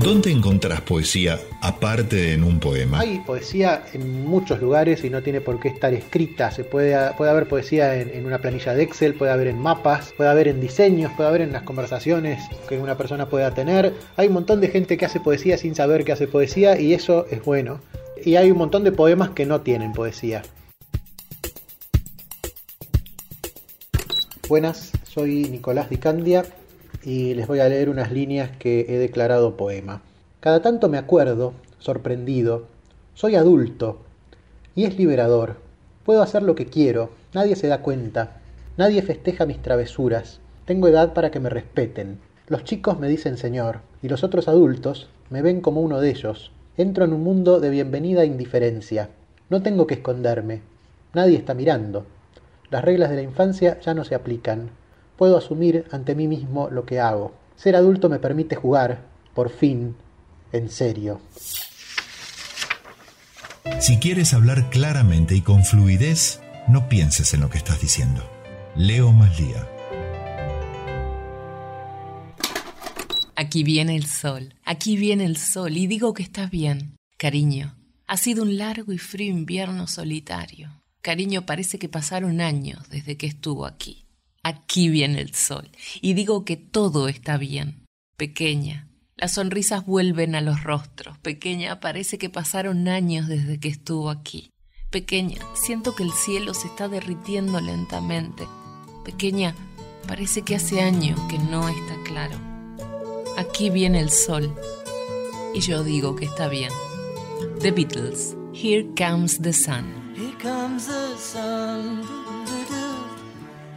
¿Dónde encontrás poesía aparte de en un poema? Hay poesía en muchos lugares y no tiene por qué estar escrita. Se puede, puede haber poesía en, en, una planilla de Excel, puede haber en mapas, puede haber en diseños, puede haber en las conversaciones que una persona pueda tener. Hay un montón de gente que hace poesía sin saber que hace poesía y eso es bueno. Y hay un montón de poemas que no tienen poesía. Buenas, soy Nicolás Dicandia y les voy a leer unas líneas que he declarado poema. Cada tanto me acuerdo, sorprendido, soy adulto y es liberador. Puedo hacer lo que quiero, nadie se da cuenta, nadie festeja mis travesuras, tengo edad para que me respeten. Los chicos me dicen señor y los otros adultos me ven como uno de ellos. Entro en un mundo de bienvenida indiferencia. No tengo que esconderme. Nadie está mirando. Las reglas de la infancia ya no se aplican. Puedo asumir ante mí mismo lo que hago. Ser adulto me permite jugar, por fin, en serio. Si quieres hablar claramente y con fluidez, no pienses en lo que estás diciendo. Leo Maslía. Aquí viene el sol, aquí viene el sol y digo que estás bien. Cariño, ha sido un largo y frío invierno solitario. Cariño, parece que pasaron años desde que estuvo aquí. Aquí viene el sol y digo que todo está bien. Pequeña, las sonrisas vuelven a los rostros. Pequeña, parece que pasaron años desde que estuvo aquí. Pequeña, siento que el cielo se está derritiendo lentamente. Pequeña, parece que hace años que no está claro. Aquí viene el sol. Y yo digo que está bien. The Beatles. Here comes the sun. Here comes the sun.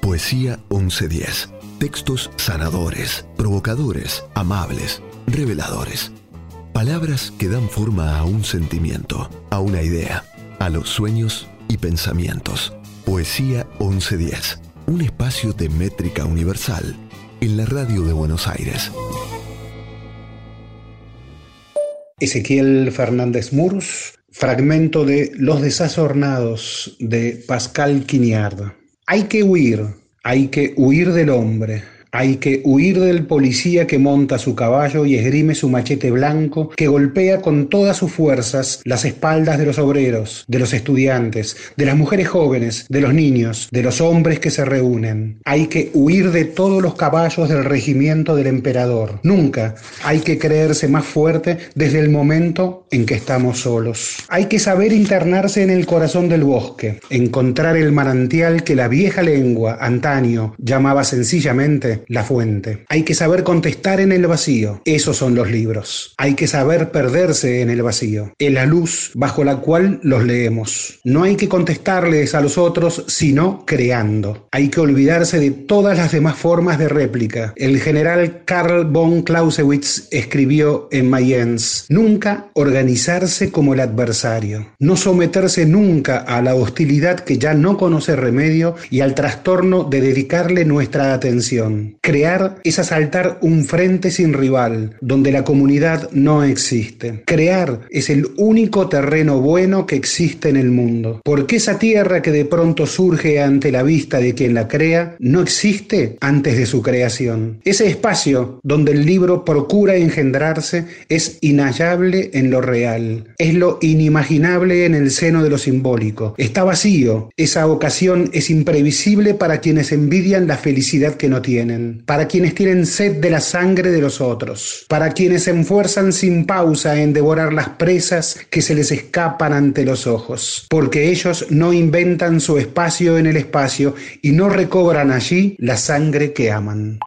Poesía 1110. Textos sanadores, provocadores, amables, reveladores. Palabras que dan forma a un sentimiento, a una idea, a los sueños y pensamientos. Poesía 1110. Un espacio de métrica universal en la radio de Buenos Aires. Ezequiel Fernández Murs, fragmento de Los desasornados de Pascal Quignard. Hay que huir, hay que huir del hombre, hay que huir del policía que monta su caballo y esgrime su machete blanco, que golpea con todas sus fuerzas las espaldas de los obreros, de los estudiantes, de las mujeres jóvenes, de los niños, de los hombres que se reúnen. Hay que huir de todos los caballos del regimiento del emperador. Nunca hay que creerse más fuerte desde el momento en que estamos solos. Hay que saber internarse en el corazón del bosque, encontrar el manantial que la vieja lengua antaño llamaba sencillamente la fuente. Hay que saber contestar en el vacío. Esos son los libros. Hay que saber perderse en el vacío. Es la luz bajo la cual los leemos. No hay que contestarles a los otros, sino creando. Hay que olvidarse de todas las demás formas de réplica. El general Karl von Clausewitz escribió en Mayence, nunca organizarse como el adversario, no someterse nunca a la hostilidad que ya no conoce remedio y al trastorno de dedicarle nuestra atención. Crear es asaltar un frente sin rival, donde la comunidad no existe. Crear es el único terreno bueno que existe en el mundo, porque esa tierra que de pronto surge ante la vista de quien la crea no existe antes de su creación. Ese espacio donde el libro procura engendrarse es inhallable en lo real, es lo inimaginable en el seno de lo simbólico. Está vacío, esa ocasión es imprevisible para quienes envidian la felicidad que no tienen, para quienes tienen sed de la sangre de los otros, para quienes se esfuerzan sin pausa en devorar las presas que se les escapan ante los ojos, porque ellos no inventan su espacio en el espacio y no recobran allí la sangre que aman.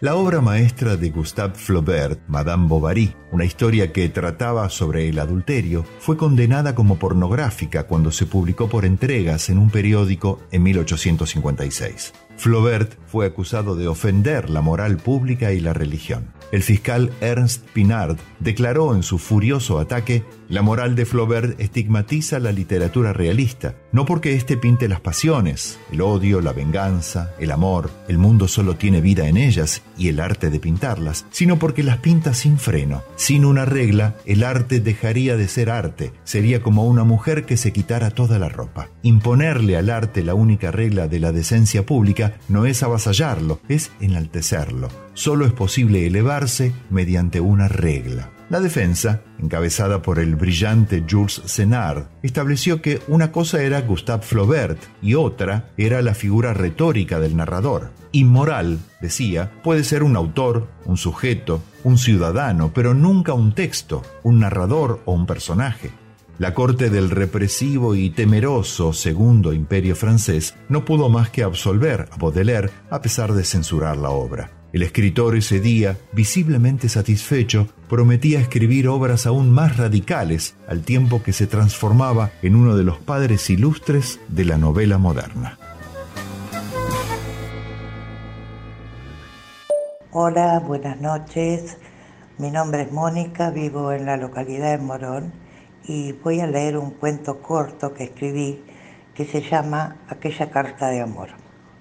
La obra maestra de Gustave Flaubert, Madame Bovary, una historia que trataba sobre el adulterio, fue condenada como pornográfica cuando se publicó por entregas en un periódico en 1856. Flaubert fue acusado de ofender la moral pública y la religión. El fiscal Ernst Pinard declaró en su furioso ataque, la moral de Flaubert estigmatiza la literatura realista, no porque éste pinte las pasiones, el odio, la venganza, el amor, el mundo solo tiene vida en ellas y el arte de pintarlas, sino porque las pinta sin freno. Sin una regla, el arte dejaría de ser arte, sería como una mujer que se quitara toda la ropa. Imponerle al arte la única regla de la decencia pública no es avasallarlo, es enaltecerlo. Solo es posible elevarse mediante una regla. La defensa, encabezada por el brillante Jules Senard, estableció que una cosa era Gustave Flaubert y otra era la figura retórica del narrador. Inmoral, decía, puede ser un autor, un sujeto, un ciudadano, pero nunca un texto, un narrador o un personaje. La corte del represivo y temeroso Segundo Imperio francés no pudo más que absolver a Baudelaire a pesar de censurar la obra. El escritor ese día, visiblemente satisfecho, prometía escribir obras aún más radicales al tiempo que se transformaba en uno de los padres ilustres de la novela moderna. Hola, buenas noches. Mi nombre es Mónica, vivo en la localidad de Morón y voy a leer un cuento corto que escribí que se llama Aquella carta de amor.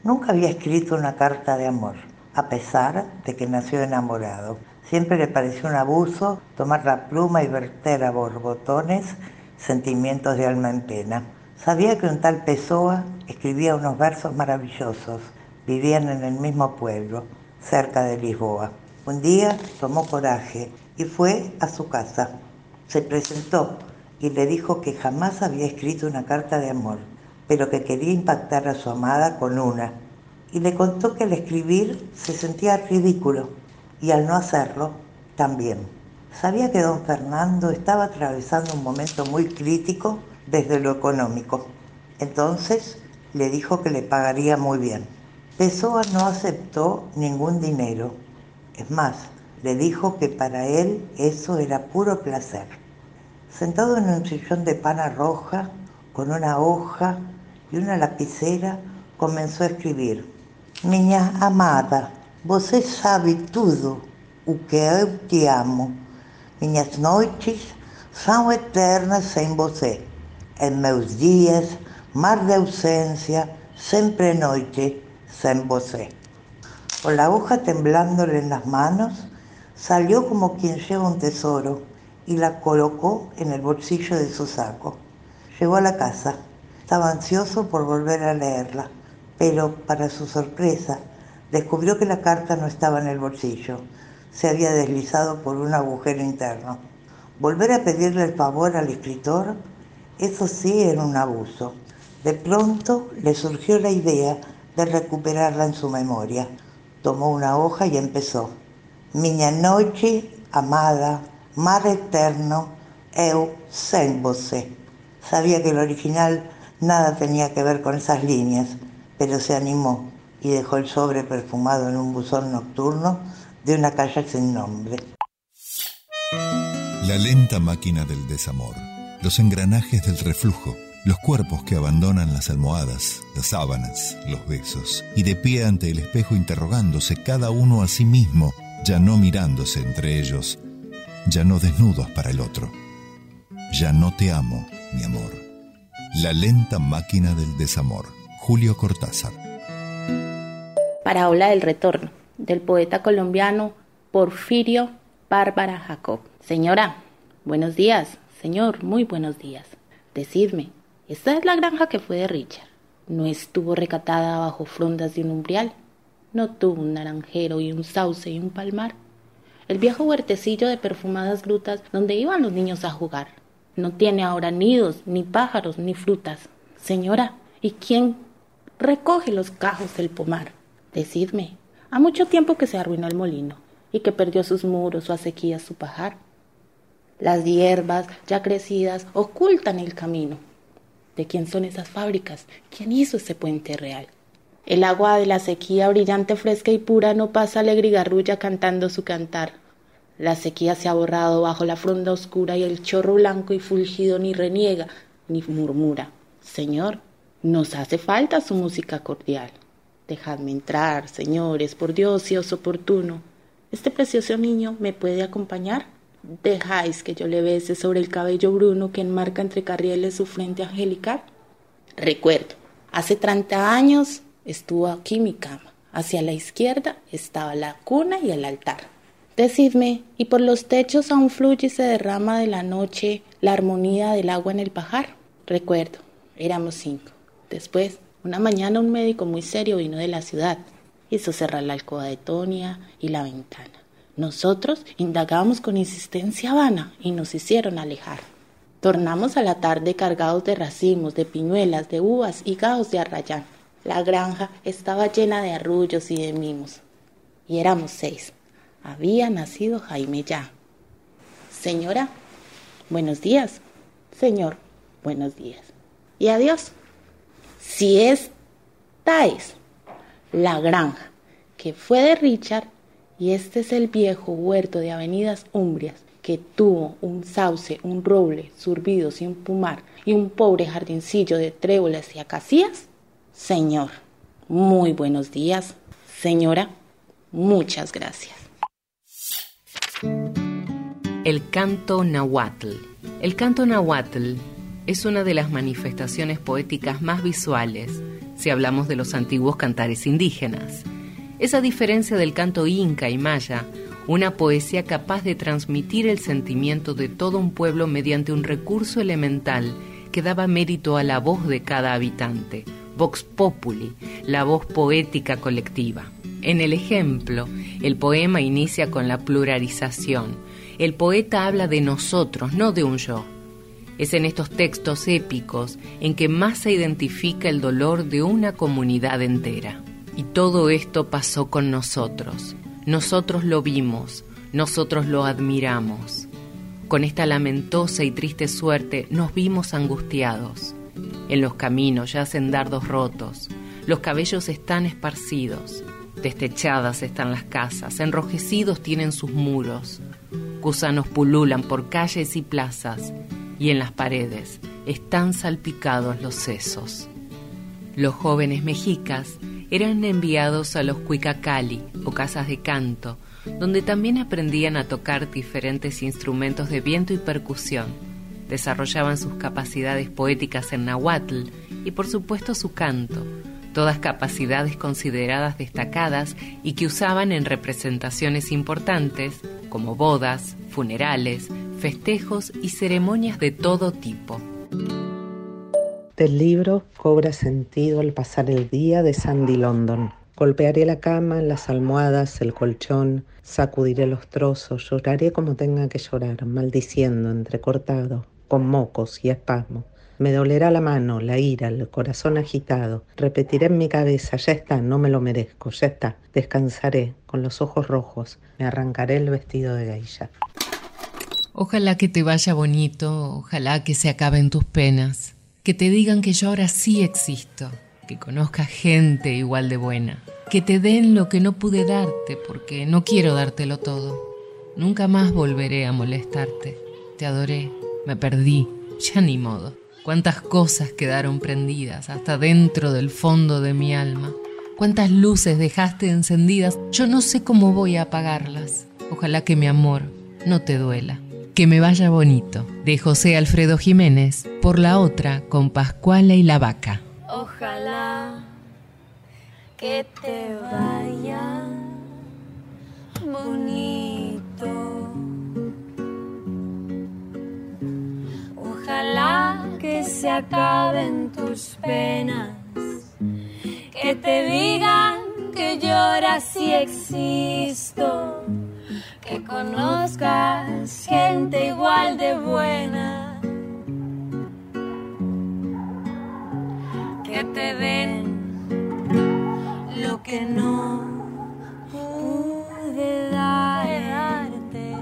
Nunca había escrito una carta de amor a pesar de que nació enamorado. Siempre le pareció un abuso tomar la pluma y verter a borbotones sentimientos de alma en pena. Sabía que un tal Pessoa escribía unos versos maravillosos. Vivían en el mismo pueblo, cerca de Lisboa. Un día tomó coraje y fue a su casa. Se presentó y le dijo que jamás había escrito una carta de amor, pero que quería impactar a su amada con una y le contó que al escribir se sentía ridículo y al no hacerlo también. Sabía que don Fernando estaba atravesando un momento muy crítico desde lo económico. Entonces le dijo que le pagaría muy bien. Pessoa no aceptó ningún dinero. Es más, le dijo que para él eso era puro placer. Sentado en un sillón de pana roja, con una hoja y una lapicera, comenzó a escribir. Minha amada, você sabe tudo o que eu te amo. Minhas noites são eternas sem você. Em meus dias, mar de ausência, sempre noite sem você. Con la hoja temblándole en las manos, salió como quien lleva un tesoro y la colocó en el bolsillo de su saco. Llegó a la casa. Estaba ansioso por volver a leerla pero para su sorpresa descubrió que la carta no estaba en el bolsillo, se había deslizado por un agujero interno. Volver a pedirle el favor al escritor, eso sí era un abuso. De pronto le surgió la idea de recuperarla en su memoria. Tomó una hoja y empezó. Miña noche amada, mar eterno, eu sem você. Sabía que el original Nada tenía que ver con esas líneas, pero se animó y dejó el sobre perfumado en un buzón nocturno de una calle sin nombre. La lenta máquina del desamor, los engranajes del reflujo, los cuerpos que abandonan las almohadas, las sábanas, los besos, y de pie ante el espejo interrogándose cada uno a sí mismo, ya no mirándose entre ellos, ya no desnudos para el otro. Ya no te amo, mi amor. La lenta máquina del desamor. Julio Cortázar. Parábola del retorno, del poeta colombiano Porfirio Bárbara Jacob. Señora, buenos días. Señor, muy buenos días. Decidme, ¿esta es la granja que fue de Richard? ¿No estuvo recatada bajo frondas de un umbrial? ¿No tuvo un naranjero y un sauce y un palmar? El viejo huertecillo de perfumadas grutas donde iban los niños a jugar. No tiene ahora nidos, ni pájaros, ni frutas. Señora, ¿y quién recoge los cajos del pomar? Decidme, ha mucho tiempo que se arruinó el molino y que perdió sus muros, su acequia, su pajar. Las hierbas ya crecidas ocultan el camino. ¿De quién son esas fábricas? ¿Quién hizo ese puente real? El agua de la sequía brillante, fresca y pura no pasa alegre y garrulla cantando su cantar. La sequía se ha borrado bajo la fronda oscura y el chorro blanco y fulgido ni reniega ni murmura. Señor, nos hace falta su música cordial. Dejadme entrar, señores, por Dios, si os oportuno. ¿Este precioso niño me puede acompañar? ¿Dejáis que yo le bese sobre el cabello bruno que enmarca entre carrieles su frente angelical? Recuerdo, hace treinta años estuvo aquí mi cama. Hacia la izquierda estaba la cuna y el altar. Decidme, ¿y por los techos aún fluye y se derrama de la noche la armonía del agua en el pajar? Recuerdo, éramos cinco. Después, una mañana un médico muy serio vino de la ciudad. Hizo cerrar la alcoba de Tonia y la ventana. Nosotros indagamos con insistencia vana y nos hicieron alejar. Tornamos a la tarde cargados de racimos, de piñuelas, de uvas y gaos de arrayán. La granja estaba llena de arrullos y de mimos. Y éramos seis. Había nacido Jaime ya. Señora, buenos días. Señor, buenos días. Y adiós. Si esta es la granja que fue de Richard y este es el viejo huerto de avenidas umbrias que tuvo un sauce, un roble, surbidos y un pumar y un pobre jardincillo de tréboles y acacias, señor, muy buenos días. Señora, muchas gracias. El canto nahuatl. El canto nahuatl es una de las manifestaciones poéticas más visuales si hablamos de los antiguos cantares indígenas. Es a diferencia del canto inca y maya, una poesía capaz de transmitir el sentimiento de todo un pueblo mediante un recurso elemental que daba mérito a la voz de cada habitante, vox populi, la voz poética colectiva. En el ejemplo, el poema inicia con la pluralización. El poeta habla de nosotros, no de un yo. Es en estos textos épicos en que más se identifica el dolor de una comunidad entera. Y todo esto pasó con nosotros. Nosotros lo vimos, nosotros lo admiramos. Con esta lamentosa y triste suerte nos vimos angustiados. En los caminos yacen dardos rotos, los cabellos están esparcidos, destechadas están las casas, enrojecidos tienen sus muros, gusanos pululan por calles y plazas, y en las paredes están salpicados los sesos. Los jóvenes mexicas eran enviados a los cuicacali o casas de canto, donde también aprendían a tocar diferentes instrumentos de viento y percusión. Desarrollaban sus capacidades poéticas en nahuatl y por supuesto su canto, todas capacidades consideradas destacadas y que usaban en representaciones importantes como bodas, funerales, festejos y ceremonias de todo tipo. Del libro cobra sentido al pasar el día de Sandy London. Golpearé la cama, las almohadas, el colchón, sacudiré los trozos, lloraré como tenga que llorar, maldiciendo, entrecortado, con mocos y espasmos. Me dolerá la mano, la ira, el corazón agitado. Repetiré en mi cabeza, ya está, no me lo merezco, ya está. Descansaré, con los ojos rojos, me arrancaré el vestido de geisha. Ojalá que te vaya bonito, ojalá que se acaben tus penas Que te digan que yo ahora sí existo, que conozcas gente igual de buena, que te den lo que no pude darte porque no quiero dártelo todo. Nunca más volveré a molestarte. Te adoré, me perdí, ya ni modo. Cuántas cosas quedaron prendidas hasta dentro del fondo de mi alma. Cuántas luces dejaste encendidas, yo no sé cómo voy a apagarlas. Ojalá que mi amor no te duela. Que me vaya bonito, de José Alfredo Jiménez, por la otra con Pascuala y la vaca. Ojalá que te vaya bonito. Ojalá que se acaben tus penas, que te digan que lloras y existo, que conozcas gente igual de buena, que te den lo que no pude darte.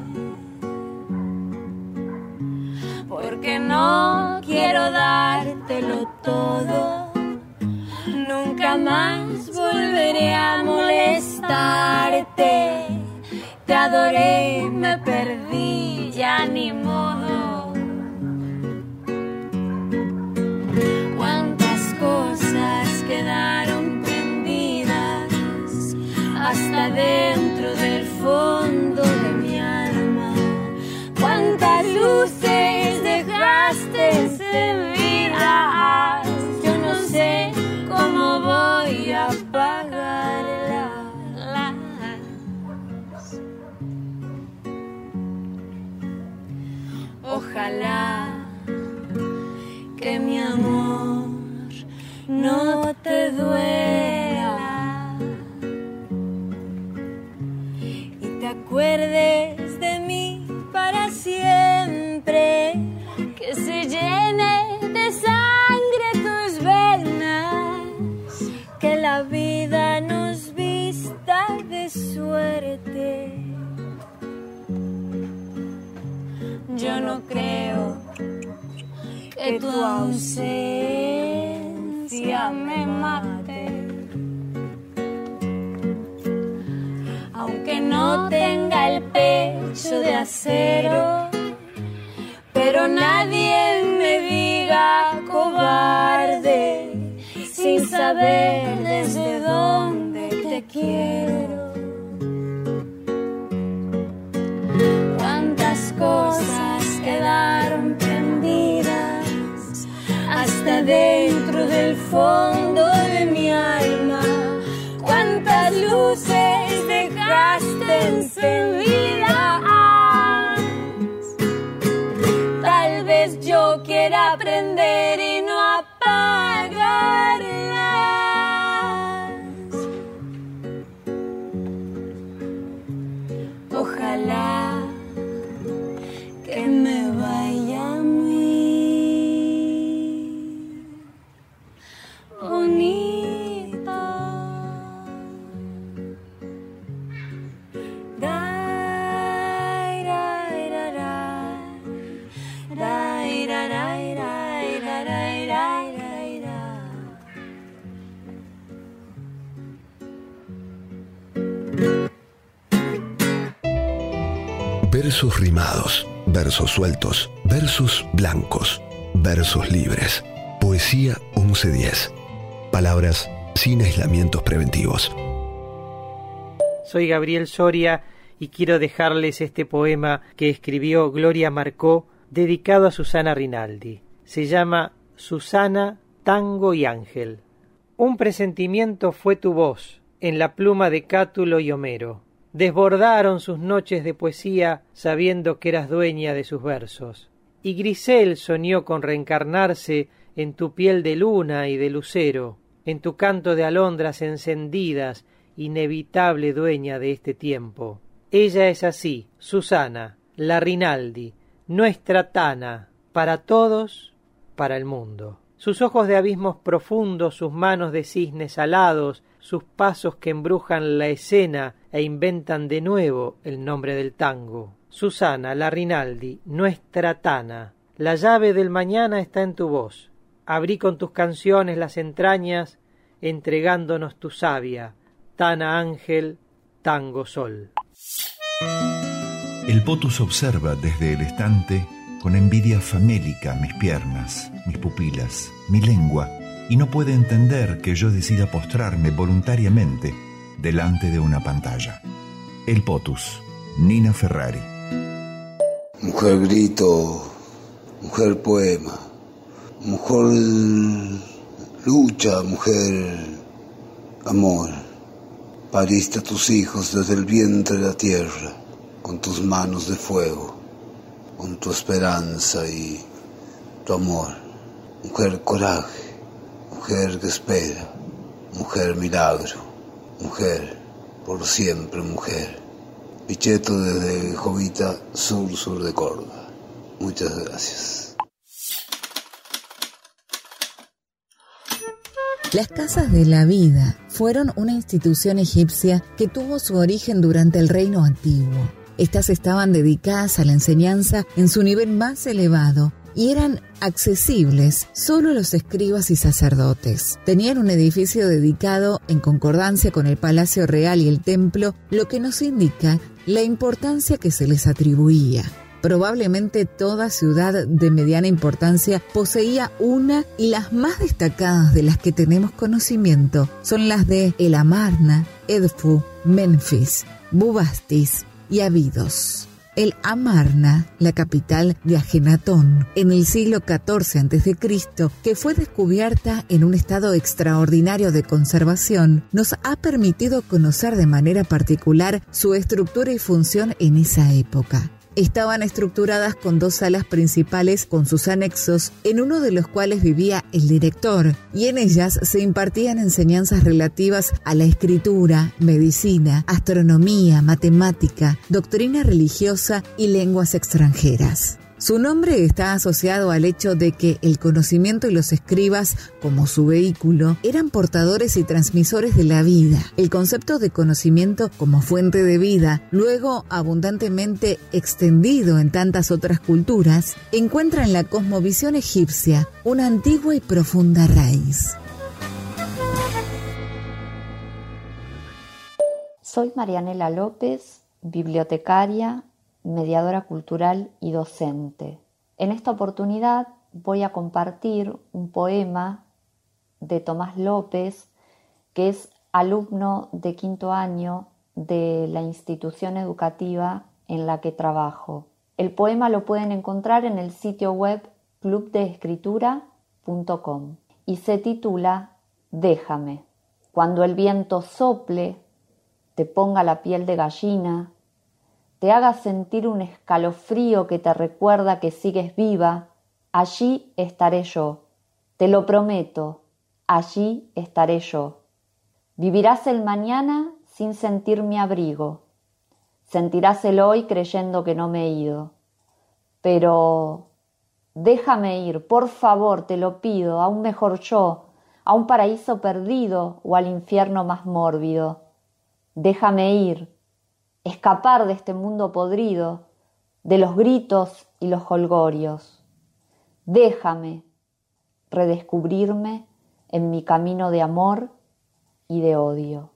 Porque no quiero dártelo todo. Nunca más volveré a molestarte. Te adoré, me perdí, ya ni modo. Cuántas cosas quedaron prendidas hasta dentro del fondo de mi alma. Cuántas luces dejaste encendidas. Yo no sé cómo voy a apagarlas. Ojalá que mi amor no te duela y te acuerdes de mí para siempre, de sangre tus venas, que la vida nos vista de suerte. Yo no creo que tu ausencia me mate. Aunque no tenga el pecho de acero, pero nadie me diga cobarde sin saber desde dónde te quiero. Cuántas cosas quedaron prendidas hasta dentro del fondo de mi alma. Cuántas luces dejaste encendidas. Aprender Versos rimados, versos sueltos, versos blancos, versos libres. Poesía 1110. Palabras sin aislamientos preventivos. Soy Gabriel Soria y quiero dejarles este poema que escribió Gloria Marcó dedicado a Susana Rinaldi. Se llama Susana, Tango y Ángel. Un presentimiento fue tu voz en la pluma de Cátulo y Homero. Desbordaron sus noches de poesía sabiendo que eras dueña de sus versos. Y Grisel soñó con reencarnarse en tu piel de luna y de lucero, en tu canto de alondras encendidas, inevitable dueña de este tiempo. Ella es así, Susana, la Rinaldi, nuestra Tana, para todos, para el mundo. Sus ojos de abismos profundos, sus manos de cisnes alados, sus pasos que embrujan la escena e inventan de nuevo el nombre del tango. Susana, la Rinaldi, nuestra Tana, la llave del mañana está en tu voz. abrí con tus canciones las entrañas, entregándonos tu savia, Tana Ángel, Tango Sol. El potus observa desde el estante con envidia famélica mis piernas, mis pupilas, mi lengua, y no puede entender que yo decida postrarme voluntariamente delante de una pantalla. El potus, Nina Ferrari. Mujer grito, mujer poema, mujer lucha, mujer amor. Pariste a tus hijos desde el vientre de la tierra, con tus manos de fuego, con tu esperanza y tu amor. Mujer coraje, mujer que espera, mujer milagro, mujer por siempre mujer. Picheto desde Jovita, sur, sur de Córdoba. Muchas gracias. Las casas de la vida fueron una institución egipcia que tuvo su origen durante el reino antiguo. Estas estaban dedicadas a la enseñanza en su nivel más elevado y eran accesibles solo a los escribas y sacerdotes. Tenían un edificio dedicado en concordancia con el Palacio Real y el templo, lo que nos indica la importancia que se les atribuía. Probablemente toda ciudad de mediana importancia poseía una y las más destacadas de las que tenemos conocimiento son las de El Amarna, Edfu, Memphis, Bubastis y Abidos. El Amarna, la capital de Ajenatón, en el siglo XIV a.C., que fue descubierta en un estado extraordinario de conservación, nos ha permitido conocer de manera particular su estructura y función en esa época estaban estructuradas con dos salas principales con sus anexos, en uno de los cuales vivía el director, y en ellas se impartían enseñanzas relativas a la escritura, medicina, astronomía, matemática, doctrina religiosa y lenguas extranjeras. Su nombre está asociado al hecho de que el conocimiento y los escribas, como su vehículo, eran portadores y transmisores de la vida. El concepto de conocimiento como fuente de vida, luego abundantemente extendido en tantas otras culturas, encuentra en la cosmovisión egipcia una antigua y profunda raíz. Soy Marianela López, bibliotecaria mediadora cultural y docente. En esta oportunidad voy a compartir un poema de Tomás López, que es alumno de quinto año de la institución educativa en la que trabajo. El poema lo pueden encontrar en el sitio web clubdeescritura.com y se titula Déjame. Cuando el viento sople, te ponga la piel de gallina, te haga sentir un escalofrío que te recuerda que sigues viva, allí estaré yo. Te lo prometo, allí estaré yo. Vivirás el mañana sin sentir mi abrigo. Sentirás el hoy creyendo que no me he ido. Pero déjame ir, por favor, te lo pido, a un mejor yo, a un paraíso perdido o al infierno más mórbido. Déjame ir, escapar de este mundo podrido, de los gritos y los holgorios. Déjame redescubrirme en mi camino de amor y de odio.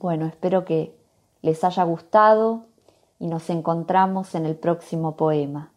Bueno, espero que les haya gustado y nos encontramos en el próximo poema.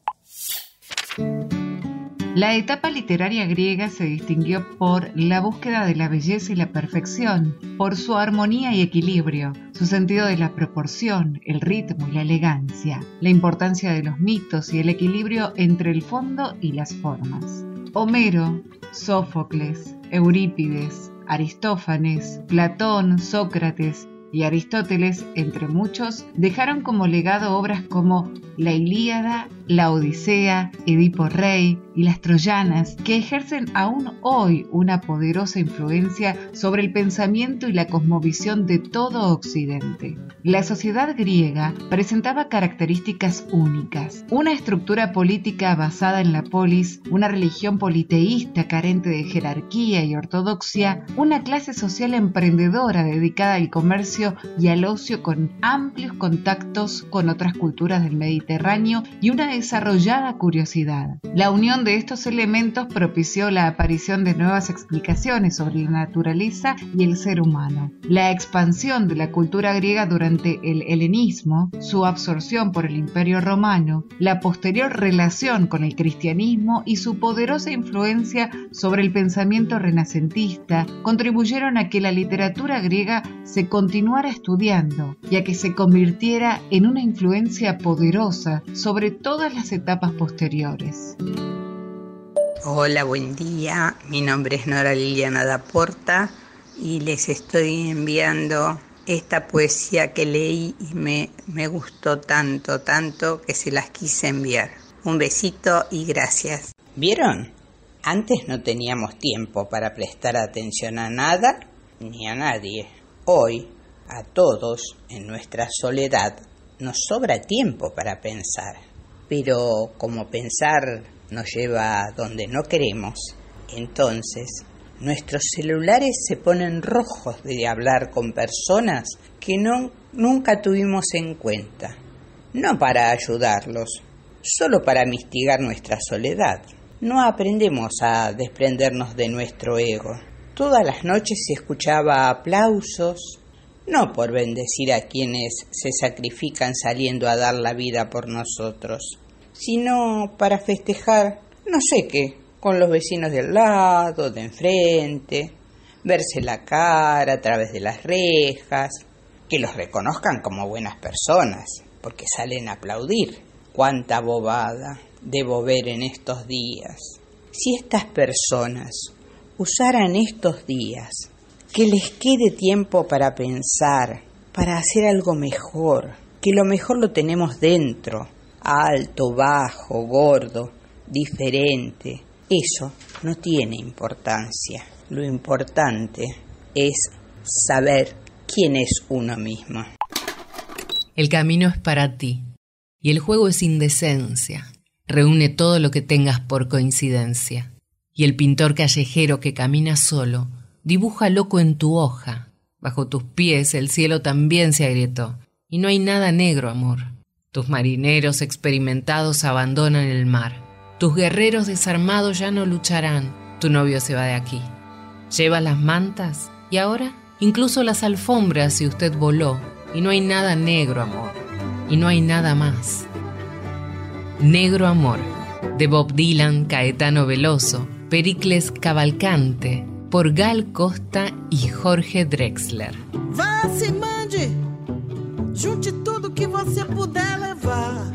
La etapa literaria griega se distinguió por la búsqueda de la belleza y la perfección, por su armonía y equilibrio, su sentido de la proporción, el ritmo y la elegancia, la importancia de los mitos y el equilibrio entre el fondo y las formas. Homero, Sófocles, Eurípides, Aristófanes, Platón, Sócrates y Aristóteles, entre muchos, dejaron como legado obras como La Ilíada, La Odisea, Edipo Rey y Las Troyanas, que ejercen aún hoy una poderosa influencia sobre el pensamiento y la cosmovisión de todo Occidente. La sociedad griega presentaba características únicas, una estructura política basada en la polis, una religión politeísta carente de jerarquía y ortodoxia, una clase social emprendedora dedicada al comercio y al ocio con amplios contactos con otras culturas del Mediterráneo y una desarrollada curiosidad. La unión de estos elementos propició la aparición de nuevas explicaciones sobre la naturaleza y el ser humano. La expansión de la cultura griega durante el helenismo, su absorción por el imperio romano, la posterior relación con el cristianismo y su poderosa influencia sobre el pensamiento renacentista contribuyeron a que la literatura griega se continuara estudiando y a que se convirtiera en una influencia poderosa sobre todas las etapas posteriores. Hola, buen día. Mi nombre es Nora Liliana Daporta y les estoy enviando esta poesía que leí y me, me gustó tanto, tanto que se las quise enviar. Un besito y gracias. ¿Vieron? Antes no teníamos tiempo para prestar atención a nada ni a nadie. Hoy, a todos, en nuestra soledad, nos sobra tiempo para pensar. Pero como pensar nos lleva a donde no queremos, entonces nuestros celulares se ponen rojos de hablar con personas que no, nunca tuvimos en cuenta. No para ayudarlos, solo para mistigar nuestra soledad. No aprendemos a desprendernos de nuestro ego. Todas las noches se escuchaba aplausos, no por bendecir a quienes se sacrifican saliendo a dar la vida por nosotros, sino para festejar, no sé qué, con los vecinos del lado, de enfrente, verse la cara a través de las rejas, que los reconozcan como buenas personas, porque salen a aplaudir. Cuánta bobada debo ver en estos días. Si estas personas usaran estos días, que les quede tiempo para pensar, para hacer algo mejor, que lo mejor lo tenemos dentro, alto, bajo, gordo, diferente. Eso no tiene importancia. Lo importante es saber quién es uno mismo. El camino es para ti y el juego es indecencia. Reúne todo lo que tengas por coincidencia. Y el pintor callejero que camina solo dibuja loco en tu hoja. Bajo tus pies el cielo también se agrietó. Y no hay nada negro, amor. Tus marineros experimentados abandonan el mar. Tus guerreros desarmados ya no lucharán. Tu novio se va de aquí. Lleva las mantas y ahora incluso las alfombras si usted voló. Y no hay nada negro, amor. Y no hay nada más. Negro Amor, de Bob Dylan, Caetano Veloso, Pericles Cavalcante, por Gal Costa y Jorge Drexler. Vá, se mande! Junte tudo que você puder levar.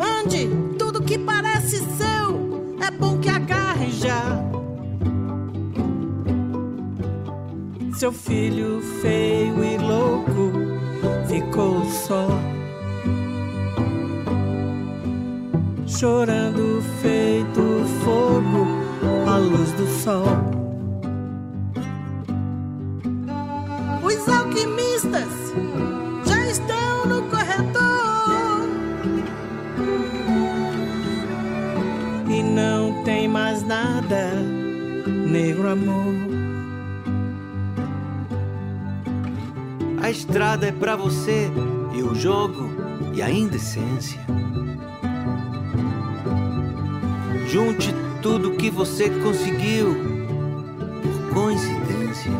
Ande, tudo que parece seu, é bom que agarre já. Seu filho feio e louco ficou só. Chorando feito fogo à luz do sol. Os alquimistas já estão no corredor e não tem mais nada, negro amor. A estrada é pra você e o jogo e a indecência. Junte tudo que você conseguiu por coincidência.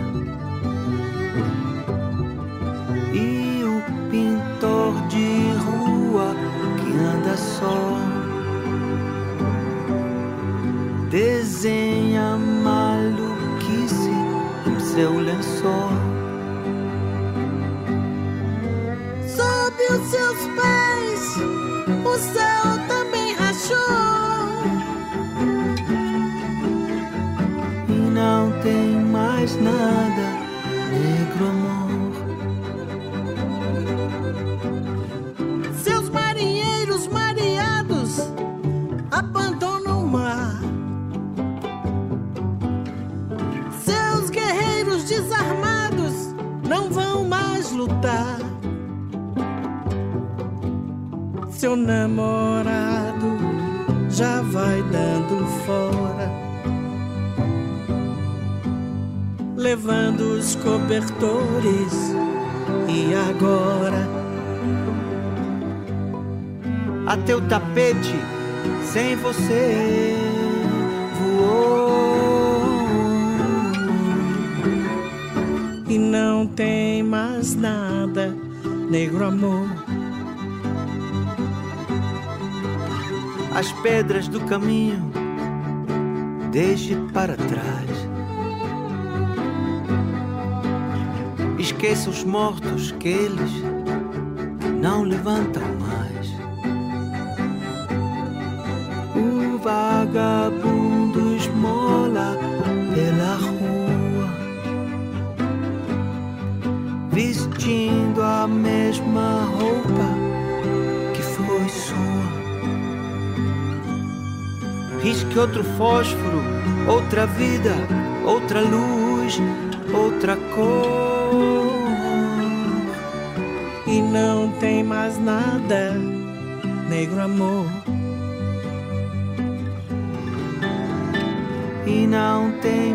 E o pintor de rua que anda só desenha maluquice em seu lençol. Seu namorado já vai dando fora, levando os cobertores. E agora até o tapete sem você voou. E não tem mais nada, negro amor. As pedras do caminho, deixe para trás. Esqueça os mortos que eles não levantam mais. O vagabundo esmola pela rua, vestindo a mesma roupa Risque outro fósforo, outra vida, outra luz, outra cor. E não tem mais nada, negro amor. E não tem